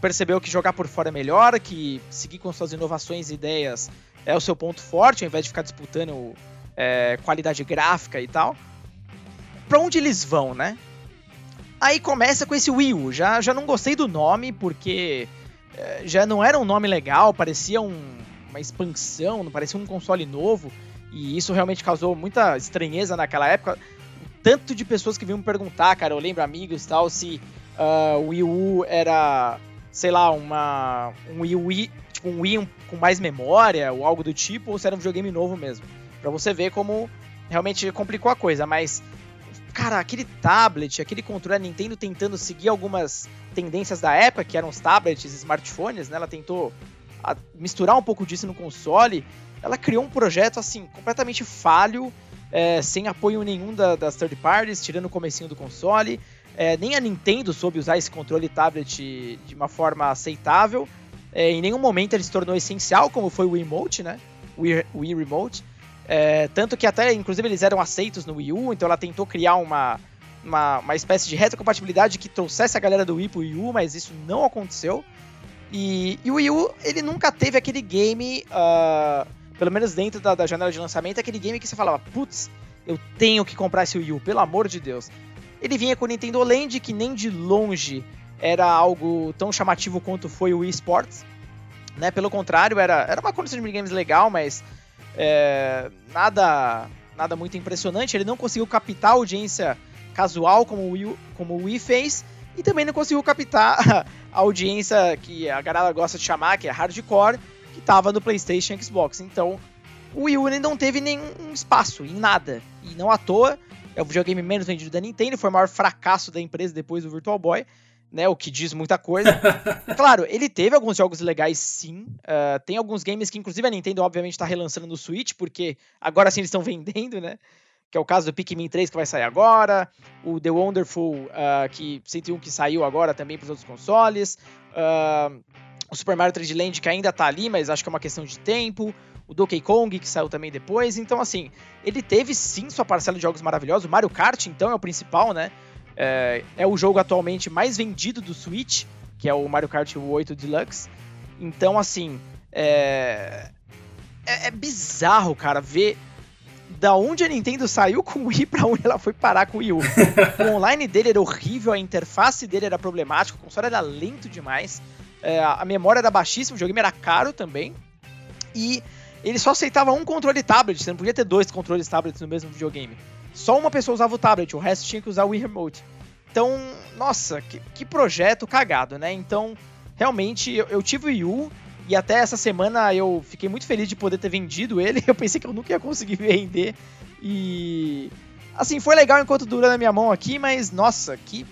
percebeu que jogar por fora é melhor, que seguir com suas inovações e ideias é o seu ponto forte, ao invés de ficar disputando é, qualidade gráfica e tal. Pra onde eles vão, né? Aí começa com esse Wii U. Já, já não gostei do nome, porque é, já não era um nome legal, parecia um, uma expansão, não parecia um console novo. E isso realmente causou muita estranheza naquela época. Tanto de pessoas que vinham me perguntar, cara, eu lembro amigos e tal, se uh, o Wii U era, sei lá, uma, um Wii, Wii tipo um Wii com mais memória ou algo do tipo, ou se era um videogame novo mesmo. Pra você ver como realmente complicou a coisa, mas cara, aquele tablet, aquele controle, a Nintendo tentando seguir algumas tendências da época, que eram os tablets, smartphones, né? Ela tentou misturar um pouco disso no console ela criou um projeto assim completamente falho, é, sem apoio nenhum da, das third parties, tirando o comecinho do console. É, nem a Nintendo soube usar esse controle tablet de uma forma aceitável. É, em nenhum momento ele se tornou essencial, como foi o Wii Remote, né? O Wii, Wii Remote. É, tanto que até, inclusive, eles eram aceitos no Wii U, então ela tentou criar uma, uma, uma espécie de retrocompatibilidade que trouxesse a galera do Wii pro Wii U, mas isso não aconteceu. E, e o Wii U, ele nunca teve aquele game uh, pelo menos dentro da, da janela de lançamento, aquele game que você falava, putz, eu tenho que comprar esse Wii U, pelo amor de Deus. Ele vinha com o Nintendo Land, que nem de longe era algo tão chamativo quanto foi o Wii Sports. Né? Pelo contrário, era, era uma condição de minigames legal, mas é, nada, nada muito impressionante. Ele não conseguiu captar a audiência casual como o Wii, como o Wii fez, e também não conseguiu captar a audiência que a galera gosta de chamar, que é hardcore, que estava no PlayStation e Xbox. Então, o Wii U não teve nenhum espaço em nada. E não à toa, é o videogame menos vendido da Nintendo, foi o maior fracasso da empresa depois do Virtual Boy. Né, o que diz muita coisa. claro, ele teve alguns jogos legais, sim. Uh, tem alguns games que, inclusive, a Nintendo, obviamente, está relançando no Switch, porque agora sim eles estão vendendo, né? Que é o caso do Pikmin 3 que vai sair agora, o The Wonderful, uh, que 101 que saiu agora também para os outros consoles. Uh, o Super Mario 3D Land que ainda tá ali, mas acho que é uma questão de tempo, o Donkey Kong que saiu também depois, então assim, ele teve sim sua parcela de jogos maravilhosos, o Mario Kart então é o principal, né, é, é o jogo atualmente mais vendido do Switch, que é o Mario Kart 8 Deluxe, então assim, é, é, é bizarro, cara, ver da onde a Nintendo saiu com o Wii pra onde ela foi parar com o Wii U. o online dele era horrível, a interface dele era problemática, o console era lento demais. É, a memória era baixíssima, o videogame era caro também. E ele só aceitava um controle tablet, você não podia ter dois controles tablets no mesmo videogame. só uma pessoa usava o tablet, o resto tinha que usar o Wii Remote. Então, nossa, que, que projeto cagado, né? Então, realmente, eu, eu tive o Wii U, e até essa semana eu fiquei muito feliz de poder ter vendido ele. Eu pensei que eu nunca ia conseguir vender. E. Assim, foi legal enquanto durou na minha mão aqui, mas nossa, que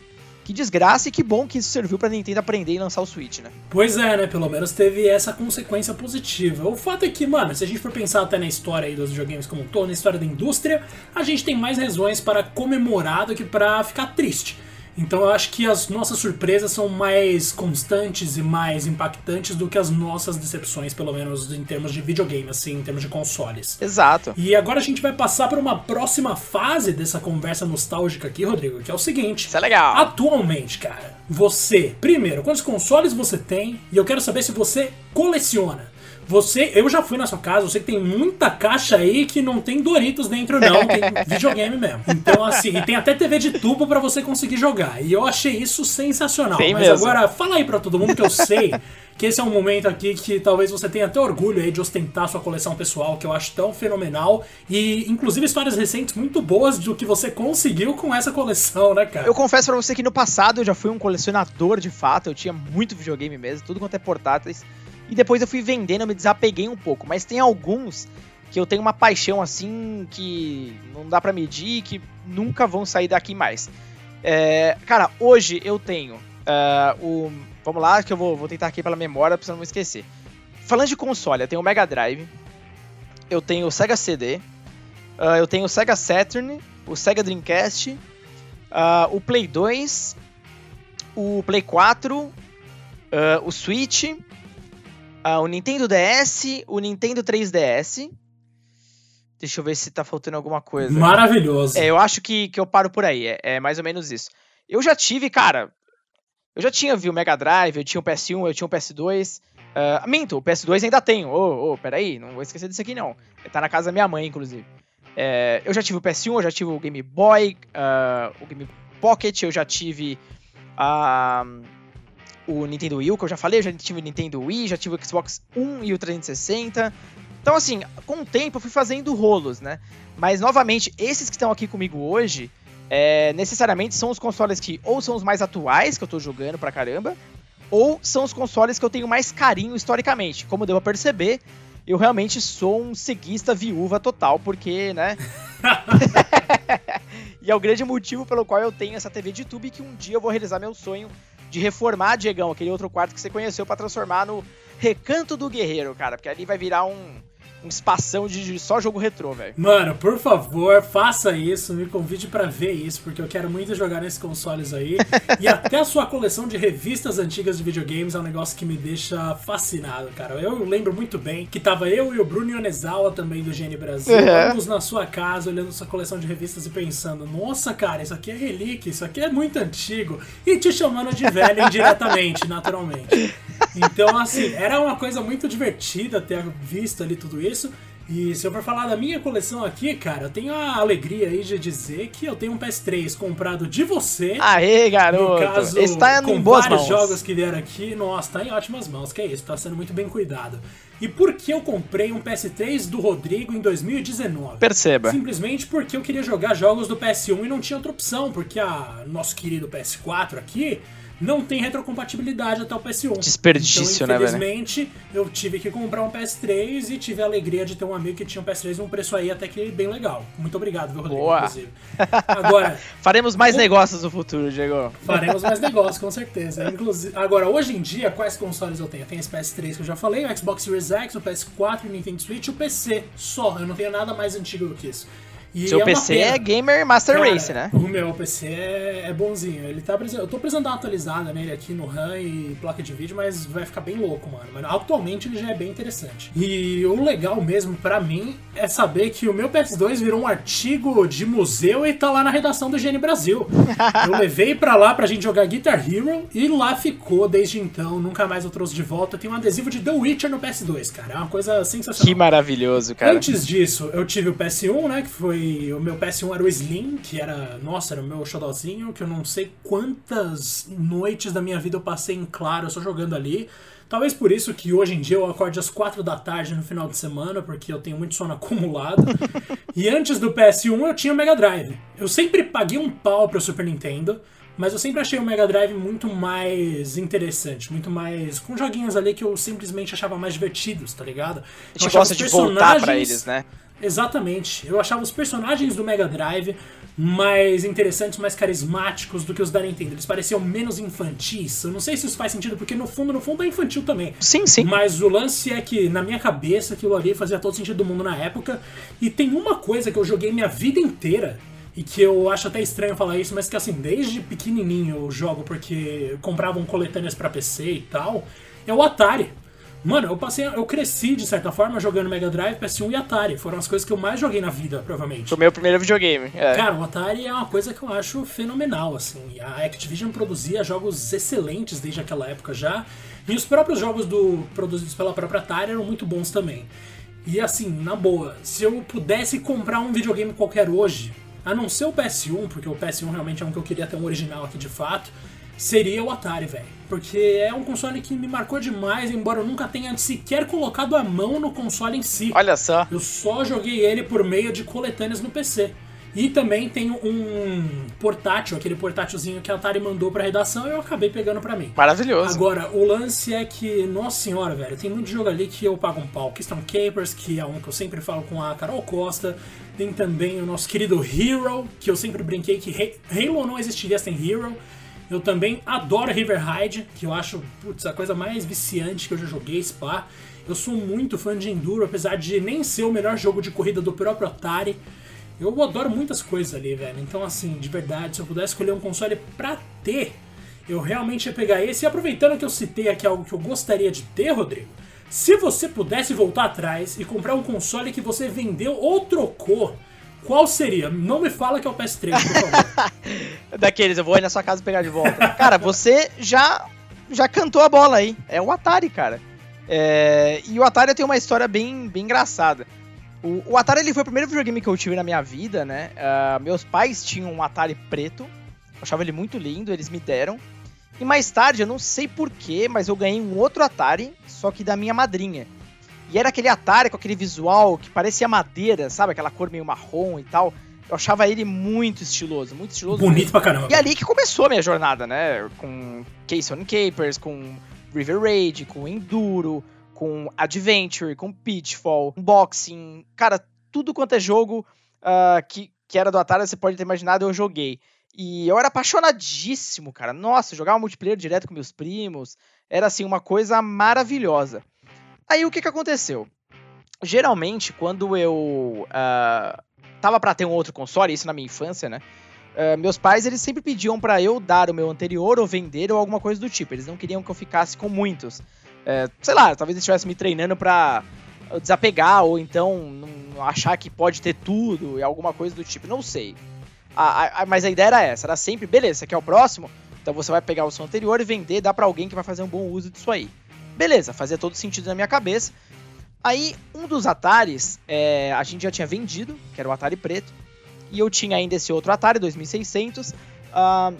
que desgraça e que bom que isso serviu pra Nintendo aprender e lançar o Switch, né?
Pois é, né? Pelo menos teve essa consequência positiva. O fato é que, mano, se a gente for pensar até na história aí dos videogames como um todo, na história da indústria, a gente tem mais razões para comemorar do que para ficar triste. Então eu acho que as nossas surpresas são mais constantes e mais impactantes do que as nossas decepções, pelo menos em termos de videogame, assim, em termos de consoles.
Exato.
E agora a gente vai passar para uma próxima fase dessa conversa nostálgica aqui, Rodrigo, que é o seguinte.
Isso é legal.
Atualmente, cara, você, primeiro, quantos consoles você tem? E eu quero saber se você coleciona. Você, eu já fui na sua casa, eu sei que tem muita caixa aí que não tem Doritos dentro, não, tem videogame mesmo. Então, assim, e tem até TV de tubo para você conseguir jogar. E eu achei isso sensacional.
Tem
Mas
mesmo.
agora, fala aí pra todo mundo que eu sei que esse é um momento aqui que talvez você tenha até orgulho aí de ostentar sua coleção pessoal, que eu acho tão fenomenal. E, inclusive, histórias recentes muito boas do que você conseguiu com essa coleção, né, cara?
Eu confesso pra você que no passado eu já fui um colecionador de fato, eu tinha muito videogame mesmo, tudo quanto é portáteis. E depois eu fui vendendo, eu me desapeguei um pouco. Mas tem alguns que eu tenho uma paixão assim que não dá pra medir, que nunca vão sair daqui mais. É, cara, hoje eu tenho é, o. Vamos lá, que eu vou, vou tentar aqui pela memória pra não me esquecer. Falando de console, eu tenho o Mega Drive, eu tenho o Sega CD, ah, eu tenho o Sega Saturn, o Sega Dreamcast, ah, o Play 2, o Play 4, ah, o Switch, ah, o Nintendo DS, o Nintendo 3DS. Deixa eu ver se tá faltando alguma coisa.
Maravilhoso.
É, eu acho que, que eu paro por aí. É, é mais ou menos isso. Eu já tive, cara. Eu já tinha viu o Mega Drive, eu tinha o PS1, eu tinha o PS2. Ah, minto, o PS2 ainda tenho. Ô, ô, peraí, não vou esquecer disso aqui não. Tá na casa da minha mãe, inclusive. É, eu já tive o PS1, eu já tive o Game Boy, ah, o Game Pocket, eu já tive ah, o Nintendo Wii, U, que eu já falei, eu já tive o Nintendo Wii, já tive o Xbox One e o 360. Então, assim, com o tempo eu fui fazendo rolos, né? Mas, novamente, esses que estão aqui comigo hoje, é, necessariamente são os consoles que ou são os mais atuais, que eu tô jogando pra caramba, ou são os consoles que eu tenho mais carinho historicamente. Como deu a perceber, eu realmente sou um ceguista viúva total, porque, né? e é o grande motivo pelo qual eu tenho essa TV de tubo e que um dia eu vou realizar meu sonho de reformar, Diegão, aquele outro quarto que você conheceu, pra transformar no Recanto do Guerreiro, cara, porque ali vai virar um, um espação de, só jogo retrô, velho.
Mano, por favor, faça isso, me convide pra ver isso, porque eu quero muito jogar nesses consoles aí. e até a sua coleção de revistas antigas de videogames é um negócio que me deixa fascinado, cara. Eu lembro muito bem que tava eu e o Bruno Yonezawa também do GN Brasil,
Uhum.
ambos na sua casa, olhando sua coleção de revistas e pensando, nossa, cara, isso aqui é relíquia, isso aqui é muito antigo. E te chamando de velho indiretamente, naturalmente. Então, assim, era uma coisa muito divertida ter visto ali tudo isso. E se eu for falar da minha coleção aqui, cara, eu tenho a alegria aí de dizer que eu tenho um PS3 comprado de você.
Aê,
no
garoto!
caso,
Está
com
em boas
vários
mãos.
jogos que vieram aqui, nossa, tá em ótimas mãos, que é isso, tá sendo muito bem cuidado. E por que eu comprei um PS3 do Rodrigo em 2019?
Perceba.
Simplesmente porque eu queria jogar jogos do PS1 e não tinha outra opção, porque a nosso querido PS4 aqui não tem retrocompatibilidade até o PS1.
Desperdício,
então,
né, velho?
infelizmente, eu tive que comprar um PS3 e tive a alegria de ter um amigo que tinha um PS3 num preço aí até que bem legal. Muito obrigado, viu, Rodrigo,
Boa.
inclusive. Agora,
Faremos mais negócios no futuro, Diego.
Faremos mais negócios, com certeza. Inclusive, agora, hoje em dia, quais consoles eu tenho? Eu tenho esse PS3 que eu já falei, o Xbox Series X, o PS4, o Nintendo Switch e o PC. Só, eu não tenho nada mais antigo do que isso. E
Seu
é
PC é Gamer Master
Cara,
Race, né?
O meu PC é, é bonzinho. Ele tá eu tô precisando dar uma atualizada nele aqui no RAM e placa de vídeo, mas vai ficar bem louco, mano. Mas atualmente ele já é bem interessante. E o legal mesmo pra mim é saber que o meu PS2 virou um artigo de museu e tá lá na redação do GN Brasil. eu levei pra lá pra gente jogar Guitar Hero e lá ficou desde então. Nunca mais eu trouxe de volta. Tem um adesivo de The Witcher no PS2, cara. É uma coisa sensacional.
Que maravilhoso, cara.
Antes disso, eu tive o PS1, né? Que foi foi. O meu PS1 era o Slim, que era. Nossa, era o meu xodózinho, que eu não sei quantas noites da minha vida eu passei em claro só jogando ali. Talvez por isso que hoje em dia eu acorde às 4 da tarde no final de semana, porque eu tenho muito sono acumulado. e antes do PS1 eu tinha o Mega Drive. Eu sempre paguei um pau pro Super Nintendo. Mas eu sempre achei o Mega Drive muito mais interessante, muito mais. com joguinhos ali que eu simplesmente achava mais divertidos, tá ligado?
A gente gosta de voltar pra eles, né?
Exatamente. Eu achava os personagens do Mega Drive mais interessantes, mais carismáticos do que os da Nintendo. Eles pareciam menos infantis. Eu não sei se isso faz sentido, porque no fundo, no fundo é infantil também.
Sim, sim.
Mas o lance é que, na minha cabeça, aquilo ali fazia todo sentido do mundo na época. E tem uma coisa que eu joguei minha vida inteira e que eu acho até estranho falar isso, mas que assim, desde pequenininho eu jogo porque compravam coletâneas para PC e tal, é o Atari. Mano, eu passei, eu cresci de certa forma jogando Mega Drive, PS1 e Atari. Foram as coisas que eu mais joguei na vida, provavelmente.
Foi o meu primeiro videogame. É.
Cara, o Atari é uma coisa que eu acho fenomenal, assim. A Activision produzia jogos excelentes desde aquela época já. E os próprios jogos do produzidos pela própria Atari eram muito bons também. E assim, na boa, se eu pudesse comprar um videogame qualquer hoje, a não ser o PS1, porque o PS1 realmente é um que eu queria ter um original aqui de fato, seria o Atari, velho. Porque é um console que me marcou demais, embora eu nunca tenha sequer colocado a mão no console em si.
Olha só.
Eu só joguei ele por meio de coletâneas no PC. E também tenho um portátil, aquele portátilzinho que a Atari mandou pra redação e eu acabei pegando pra mim.
Maravilhoso.
Agora, o lance é que, nossa senhora, velho, tem muito jogo ali que eu pago um pau. Keystone Capers, que é um que eu sempre falo com a Carol Costa. Tem também o nosso querido Hero, que eu sempre brinquei que Halo não existiria sem Hero. Eu também adoro River Ride, que eu acho putz, a coisa mais viciante que eu já joguei, Spa. Eu sou muito fã de Enduro, apesar de nem ser o melhor jogo de corrida do próprio Atari. Eu adoro muitas coisas ali, velho. Então, assim, de verdade, se eu pudesse escolher um console pra ter, eu realmente ia pegar esse. E aproveitando que eu citei aqui algo que eu gostaria de ter, Rodrigo, se você pudesse voltar atrás e comprar um console que você vendeu ou trocou, qual seria? Não me fala que é o PS3, por favor.
Daqueles, eu vou aí na sua casa pegar de volta. cara, você já já cantou a bola aí. É o Atari, cara. É... E o Atari tem uma história bem, bem engraçada. O, o, Atari ele foi o primeiro videogame que eu tive na minha vida, né? Uh, meus pais tinham um Atari preto, achava ele muito lindo, eles me deram. E mais tarde, eu não sei porquê, mas eu ganhei um outro Atari, só que da minha madrinha. E era aquele Atari com aquele visual que parecia madeira, sabe? Aquela cor meio marrom e tal. Eu achava ele muito estiloso, muito estiloso.
Bonito mesmo. pra caramba.
E ali que começou a minha jornada, né? Com Case on Capers, com River Raid, com Enduro, com Adventure, com Pitfall, Unboxing, cara, tudo quanto é jogo uh, que, que era do Atari, você pode ter imaginado, eu joguei. E eu era apaixonadíssimo, cara. Nossa, jogava multiplayer direto com meus primos. Era assim, uma coisa maravilhosa. Aí o que que aconteceu? Geralmente, quando eu uh, tava para ter um outro console, isso na minha infância, né? Uh, meus pais, eles sempre pediam para eu dar o meu anterior ou vender ou alguma coisa do tipo. Eles não queriam que eu ficasse com muitos. É, sei lá, talvez eu estivesse me treinando pra desapegar ou então não achar que pode ter tudo e alguma coisa do tipo. Não sei. A, a, mas a ideia era essa, era sempre, beleza, esse aqui é o próximo, então você vai pegar o seu anterior e vender, dá para alguém que vai fazer um bom uso disso aí. Beleza, fazia todo sentido na minha cabeça. Aí, um dos Ataris, é, a gente já tinha vendido, que era o Atari preto, e eu tinha ainda esse outro Atari, 2600, uh,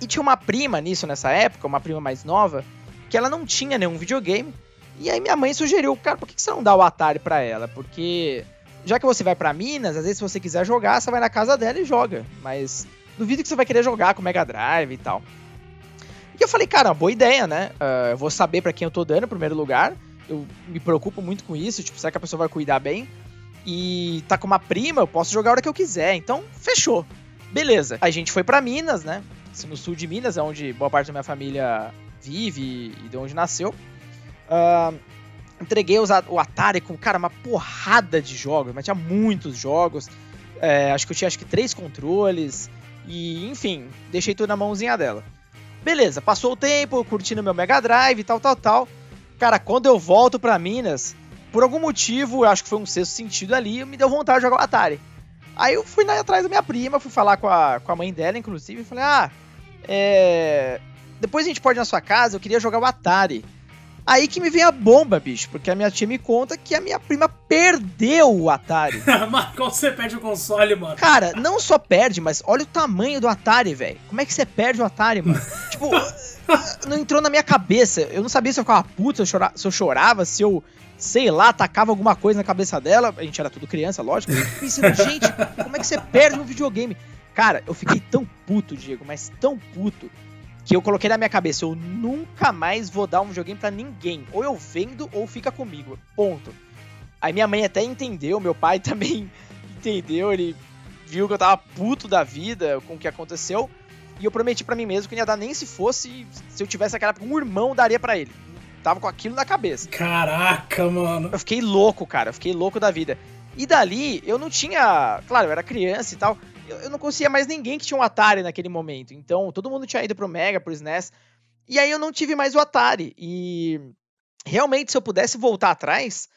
e tinha uma prima nisso nessa época, uma prima mais nova, que ela não tinha nenhum videogame. E aí minha mãe sugeriu, cara, por que você não dá o Atari pra ela? Porque já que você vai para Minas, às vezes se você quiser jogar, você vai na casa dela e joga. Mas duvido que você vai querer jogar com Mega Drive e tal. E eu falei, cara, boa ideia, né? Uh, eu vou saber para quem eu tô dando em primeiro lugar. Eu me preocupo muito com isso, tipo, será que a pessoa vai cuidar bem? E tá com uma prima, eu posso jogar a hora que eu quiser. Então, fechou. Beleza. A gente foi para Minas, né? No sul de Minas, é onde boa parte da minha família vive e de onde nasceu. Uh, entreguei o Atari com, cara, uma porrada de jogos, mas tinha muitos jogos. É, acho que eu tinha acho que três controles. E, enfim, deixei tudo na mãozinha dela. Beleza, passou o tempo, curtindo meu Mega Drive e tal, tal, tal. Cara, quando eu volto pra Minas, por algum motivo, eu acho que foi um sexto sentido ali, me deu vontade de jogar o Atari. Aí eu fui lá atrás da minha prima, fui falar com a, com a mãe dela, inclusive, e falei, ah, é, depois a gente pode ir na sua casa, eu queria jogar o Atari. Aí que me vem a bomba, bicho, porque a minha tia me conta que a minha prima perdeu o Atari.
mas como você perde o console, mano?
Cara, não só perde, mas olha o tamanho do Atari, velho. Como é que você perde o Atari, mano? tipo, não entrou na minha cabeça. Eu não sabia se eu ficava puto, se eu, chorava, se eu chorava, se eu, sei lá, tacava alguma coisa na cabeça dela. A gente era tudo criança, lógico. Pensando, gente, como é que você perde um videogame? Cara, eu fiquei tão puto, Diego, mas tão puto que eu coloquei na minha cabeça, eu nunca mais vou dar um videogame para ninguém. Ou eu vendo ou fica comigo. Ponto. Aí minha mãe até entendeu, meu pai também entendeu, ele viu que eu tava puto da vida com o que aconteceu. E eu prometi para mim mesmo que não ia dar nem se fosse, se eu tivesse aquela um irmão, daria para ele. Tava com aquilo na cabeça.
Caraca, mano.
Eu fiquei louco, cara, eu fiquei louco da vida. E dali, eu não tinha. Claro, eu era criança e tal eu não conhecia mais ninguém que tinha um Atari naquele momento. Então, todo mundo tinha ido pro Mega, pro SNES. E aí eu não tive mais o Atari. E realmente, se eu pudesse voltar atrás,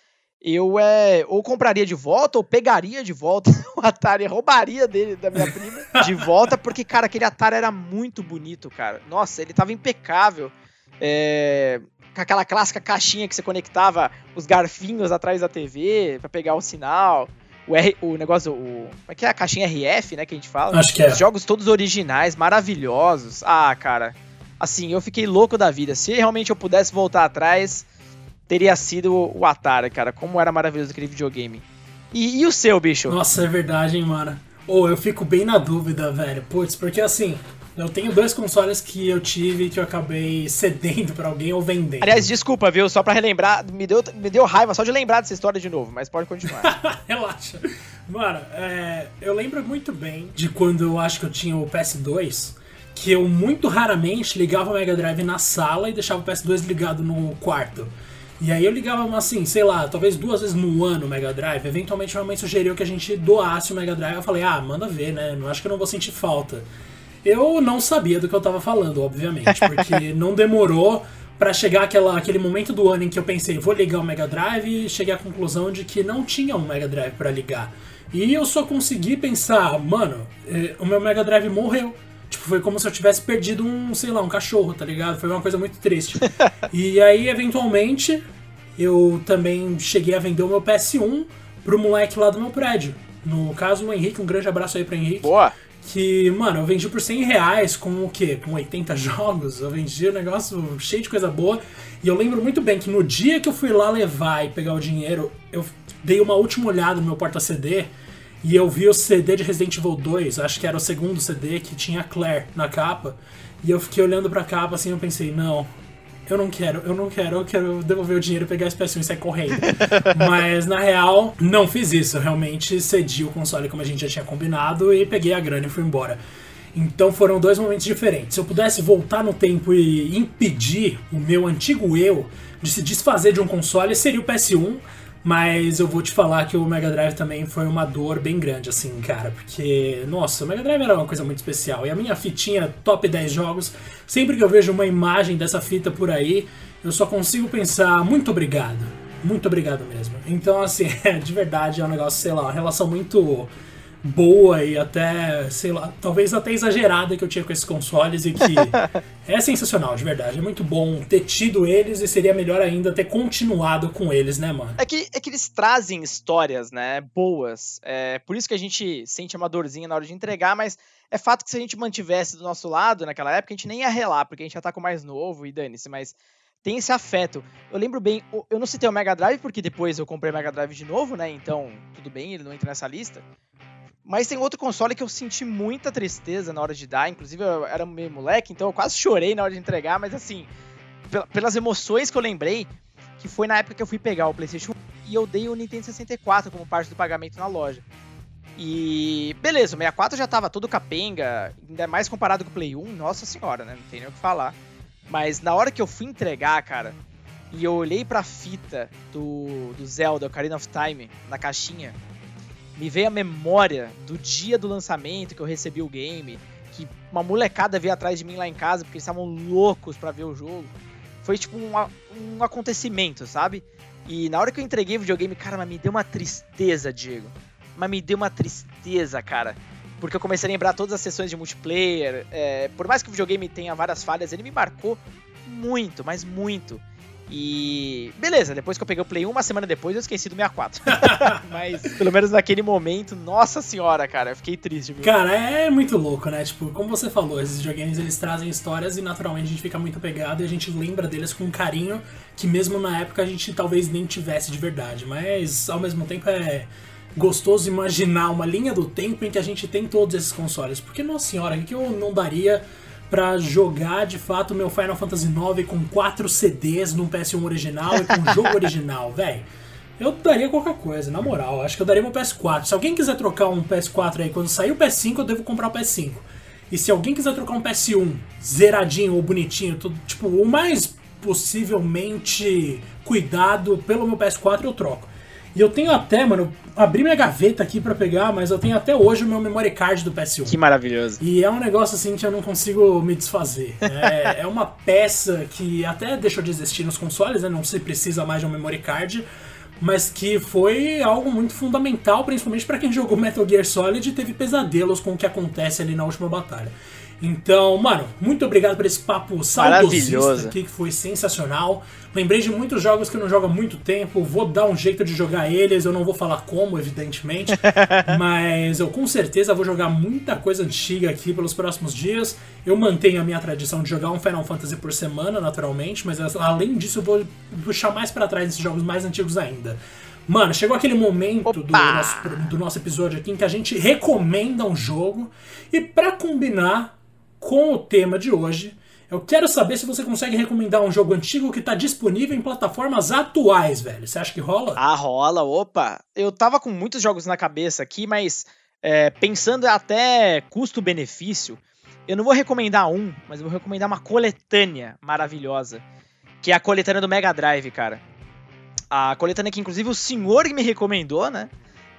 eu é, ou compraria de volta, ou pegaria de volta o Atari, roubaria dele, da minha prima, de volta, porque, cara, aquele Atari era muito bonito, cara. Nossa, ele tava impecável. É, com aquela clássica caixinha que você conectava os garfinhos atrás da TV para pegar o sinal o, R, o negócio, o, como é que é a caixinha RF, né, que a gente fala?
Acho que é.
Os jogos todos originais, maravilhosos. Ah, cara, assim, eu fiquei louco da vida. Se realmente eu pudesse voltar atrás, teria sido o Atari, cara. Como era maravilhoso aquele videogame. E, e o seu, bicho?
Nossa, é verdade, hein, mano. Ou oh, eu fico bem na dúvida, velho. Putz, porque assim, eu tenho dois consoles que eu tive que eu acabei cedendo para alguém ou vendendo.
Aliás, desculpa, viu? Só para relembrar, me deu, me deu raiva só de lembrar dessa história de novo, mas pode continuar.
Relaxa. Mano, é, eu lembro muito bem de quando eu acho que eu tinha o PS2, que eu muito raramente ligava o Mega Drive na sala e deixava o PS2 ligado no quarto. E aí eu ligava, assim, sei lá, talvez duas vezes no ano o Mega Drive. Eventualmente, minha mãe sugeriu que a gente doasse o Mega Drive. Eu falei, ah, manda ver, né? Não acho que eu não vou sentir falta. Eu não sabia do que eu tava falando, obviamente, porque não demorou para chegar aquela, aquele momento do ano em que eu pensei, vou ligar o Mega Drive e cheguei à conclusão de que não tinha um Mega Drive para ligar. E eu só consegui pensar, mano, eh, o meu Mega Drive morreu. Tipo, foi como se eu tivesse perdido um, sei lá, um cachorro, tá ligado? Foi uma coisa muito triste. e aí, eventualmente, eu também cheguei a vender o meu PS1 pro moleque lá do meu prédio. No caso, o Henrique, um grande abraço aí pro Henrique.
Boa!
Que, mano, eu vendi por 100 reais com o quê? Com 80 jogos. Eu vendi um negócio cheio de coisa boa. E eu lembro muito bem que no dia que eu fui lá levar e pegar o dinheiro, eu dei uma última olhada no meu porta-CD e eu vi o CD de Resident Evil 2, acho que era o segundo CD, que tinha Claire na capa. E eu fiquei olhando pra capa assim eu pensei, não, eu não quero, eu não quero, eu quero devolver o dinheiro, pegar a PS1 e sair correndo. Mas na real, não fiz isso. Eu realmente cedi o console como a gente já tinha combinado e peguei a grana e fui embora. Então foram dois momentos diferentes. Se eu pudesse voltar no tempo e impedir o meu antigo eu de se desfazer de um console, seria o PS1 mas eu vou te falar que o Mega Drive também foi uma dor bem grande, assim, cara. Porque, nossa, o Mega Drive era uma coisa muito especial. E a minha fitinha top 10 jogos, sempre que eu vejo uma imagem dessa fita por aí, eu só consigo pensar, muito obrigado. Muito obrigado mesmo. Então, assim, de verdade é um negócio, sei lá, uma relação muito boa e até, sei lá, talvez até exagerada que eu tinha com esses consoles e que é sensacional, de verdade. É muito bom ter tido eles e seria melhor ainda ter continuado com eles, né, mano?
É que, é que eles trazem histórias, né, boas. É por isso que a gente sente uma dorzinha na hora de entregar, mas é fato que se a gente mantivesse do nosso lado naquela época, a gente nem ia relar, porque a gente já tá com mais novo e dane-se, mas tem esse afeto. Eu lembro bem, eu não citei o Mega Drive porque depois eu comprei o Mega Drive de novo, né? Então, tudo bem, ele não entra nessa lista. Mas tem outro console que eu senti muita tristeza na hora de dar. Inclusive, eu era meio moleque, então eu quase chorei na hora de entregar. Mas assim, pelas emoções que eu lembrei, que foi na época que eu fui pegar o PlayStation e eu dei o Nintendo 64 como parte do pagamento na loja. E beleza, o 64 já tava todo capenga, ainda mais comparado com o Play 1, nossa senhora, né? Não tem nem o que falar. Mas na hora que eu fui entregar, cara, e eu olhei pra fita do, do Zelda Ocarina of Time na caixinha, me veio a memória do dia do lançamento que eu recebi o game, que uma molecada veio atrás de mim lá em casa porque eles estavam loucos para ver o jogo. Foi tipo um, um acontecimento, sabe? E na hora que eu entreguei o videogame, cara, mas me deu uma tristeza, Diego. Mas me deu uma tristeza, cara. Porque eu comecei a lembrar todas as sessões de multiplayer. É, por mais que o videogame tenha várias falhas, ele me marcou muito, mas muito. E beleza, depois que eu peguei o Play 1, uma semana depois eu esqueci do 64. Mas pelo menos naquele momento, nossa senhora, cara, eu fiquei triste. Viu?
Cara, é muito louco, né? Tipo, como você falou, esses videogames eles trazem histórias e naturalmente a gente fica muito apegado e a gente lembra deles com carinho que mesmo na época a gente talvez nem tivesse de verdade. Mas ao mesmo tempo é gostoso imaginar uma linha do tempo em que a gente tem todos esses consoles. Porque, nossa senhora, o que eu não daria para jogar de fato meu Final Fantasy IX com quatro CDs num PS1 original e com jogo original, velho. Eu daria qualquer coisa, na moral. Acho que eu daria meu PS4. Se alguém quiser trocar um PS4 aí, quando sair o PS5, eu devo comprar o PS5. E se alguém quiser trocar um PS1 zeradinho ou bonitinho, tudo, tipo, o mais possivelmente cuidado pelo meu PS4, eu troco. E eu tenho até, mano, abri minha gaveta aqui para pegar, mas eu tenho até hoje o meu memory card do PS1.
Que maravilhoso.
E é um negócio assim que eu não consigo me desfazer. É, é uma peça que até deixou de existir nos consoles, né? Não se precisa mais de um memory card, mas que foi algo muito fundamental, principalmente para quem jogou Metal Gear Solid e teve pesadelos com o que acontece ali na última batalha. Então, mano, muito obrigado por esse papo saudosista aqui, que foi sensacional. Lembrei de muitos jogos que eu não jogo há muito tempo, vou dar um jeito de jogar eles, eu não vou falar como, evidentemente, mas eu com certeza vou jogar muita coisa antiga aqui pelos próximos dias. Eu mantenho a minha tradição de jogar um Final Fantasy por semana, naturalmente, mas além disso eu vou puxar mais para trás esses jogos mais antigos ainda. Mano, chegou aquele momento do nosso, do nosso episódio aqui em que a gente recomenda um jogo e para combinar com o tema de hoje. Eu quero saber se você consegue recomendar um jogo antigo que está disponível em plataformas atuais, velho. Você acha que rola?
Ah, rola, opa. Eu tava com muitos jogos na cabeça aqui, mas é, pensando até custo-benefício, eu não vou recomendar um, mas eu vou recomendar uma coletânea maravilhosa, que é a coletânea do Mega Drive, cara. A coletânea que inclusive o senhor me recomendou, né?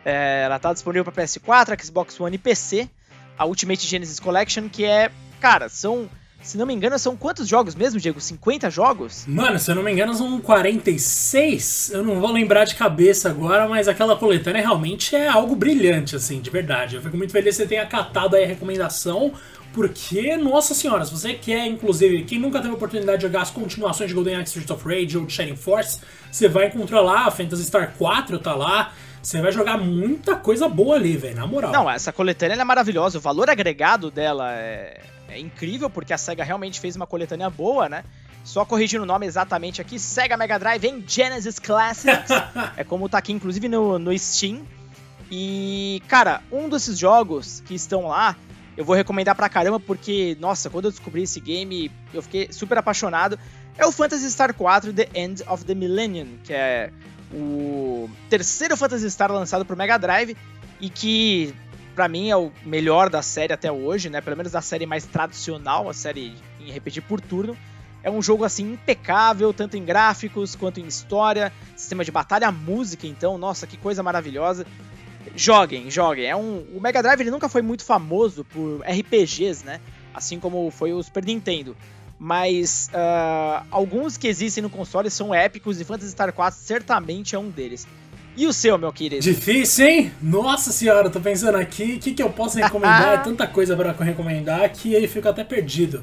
É, ela tá disponível para PS4, Xbox One e PC. A Ultimate Genesis Collection, que é cara, são. Se não me engano, são quantos jogos mesmo, Diego? 50 jogos?
Mano, se eu não me engano, são 46. Eu não vou lembrar de cabeça agora, mas aquela coletânea realmente é algo brilhante, assim, de verdade. Eu fico muito feliz que você tenha acatado aí a recomendação. Porque, nossa senhora, se você quer, inclusive, quem nunca teve a oportunidade de jogar as continuações de GoldenEye Streets of Rage ou de Shining Force, você vai encontrar lá, a Phantasy Star 4 tá lá, você vai jogar muita coisa boa ali, velho, na moral.
Não, essa coletânea é maravilhosa, o valor agregado dela é, é incrível, porque a SEGA realmente fez uma coletânea boa, né? Só corrigindo o nome exatamente aqui, Sega Mega Drive em Genesis Classics. é como tá aqui, inclusive, no, no Steam. E, cara, um desses jogos que estão lá, eu vou recomendar pra caramba, porque, nossa, quando eu descobri esse game, eu fiquei super apaixonado. É o Phantasy Star 4 The End of the Millennium, que é o terceiro Phantasy Star lançado pro Mega Drive e que para mim é o melhor da série até hoje, né? Pelo menos da série mais tradicional, a série em repetir por turno. É um jogo assim impecável, tanto em gráficos quanto em história, sistema de batalha, música, então, nossa, que coisa maravilhosa. Joguem, joguem. É um, o Mega Drive ele nunca foi muito famoso por RPGs, né? Assim como foi o Super Nintendo. Mas uh, alguns que existem no console são épicos e Phantasy Star 4 certamente é um deles. E o seu, meu querido?
Difícil, hein? Nossa senhora, tô pensando aqui, o que, que eu posso recomendar? é tanta coisa para recomendar que aí fico até perdido.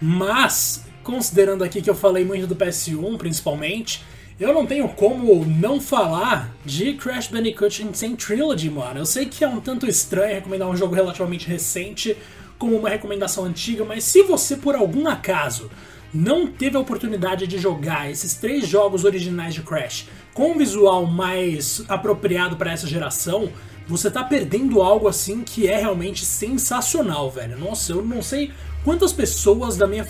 Mas, considerando aqui que eu falei muito do PS1, principalmente, eu não tenho como não falar de Crash Bandicoot Insane Trilogy, mano. Eu sei que é um tanto estranho recomendar um jogo relativamente recente como uma recomendação antiga, mas se você por algum acaso não teve a oportunidade de jogar esses três jogos originais de Crash com um visual mais apropriado para essa geração, você tá perdendo algo assim que é realmente sensacional, velho. Nossa, eu não sei quantas pessoas da minha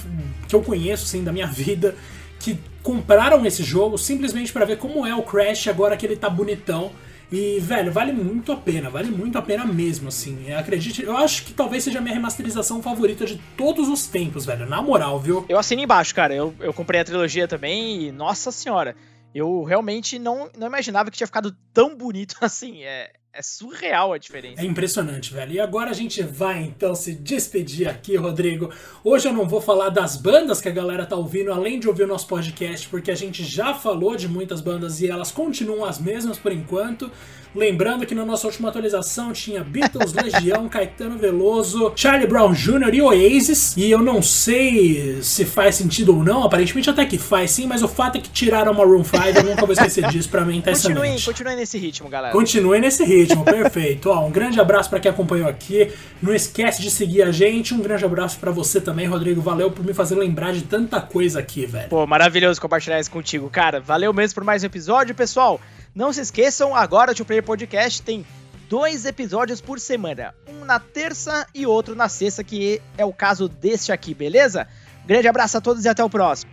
que eu conheço assim da minha vida que compraram esse jogo simplesmente para ver como é o Crash agora que ele tá bonitão e, velho, vale muito a pena, vale muito a pena mesmo, assim. Acredite, eu acho que talvez seja a minha remasterização favorita de todos os tempos, velho. Na moral, viu?
Eu assino embaixo, cara. Eu, eu comprei a trilogia também e, nossa senhora, eu realmente não, não imaginava que tinha ficado tão bonito assim. É, É surreal a diferença.
É impressionante, velho. E agora a gente vai então se despedir aqui, Rodrigo. Hoje eu não vou falar das bandas que a galera tá ouvindo, além de ouvir o nosso podcast, porque a gente já falou de muitas bandas e elas continuam as mesmas por enquanto. Lembrando que na nossa última atualização tinha Beatles, Legião, Caetano Veloso, Charlie Brown Jr. e Oasis. E eu não sei se faz sentido ou não, aparentemente até que faz sim, mas o fato é que tiraram uma Room 5, eu nunca vou esquecer disso pra mim, tá
Continuem, continuem nesse ritmo, galera.
Continuem nesse ritmo, perfeito. Ó, um grande abraço para quem acompanhou aqui. Não esquece de seguir a gente. Um grande abraço para você também, Rodrigo. Valeu por me fazer lembrar de tanta coisa aqui, velho.
Pô, maravilhoso compartilhar isso contigo, cara. Valeu mesmo por mais um episódio, pessoal. Não se esqueçam, agora o Two Player Podcast tem dois episódios por semana. Um na terça e outro na sexta, que é o caso deste aqui, beleza? Grande abraço a todos e até o próximo.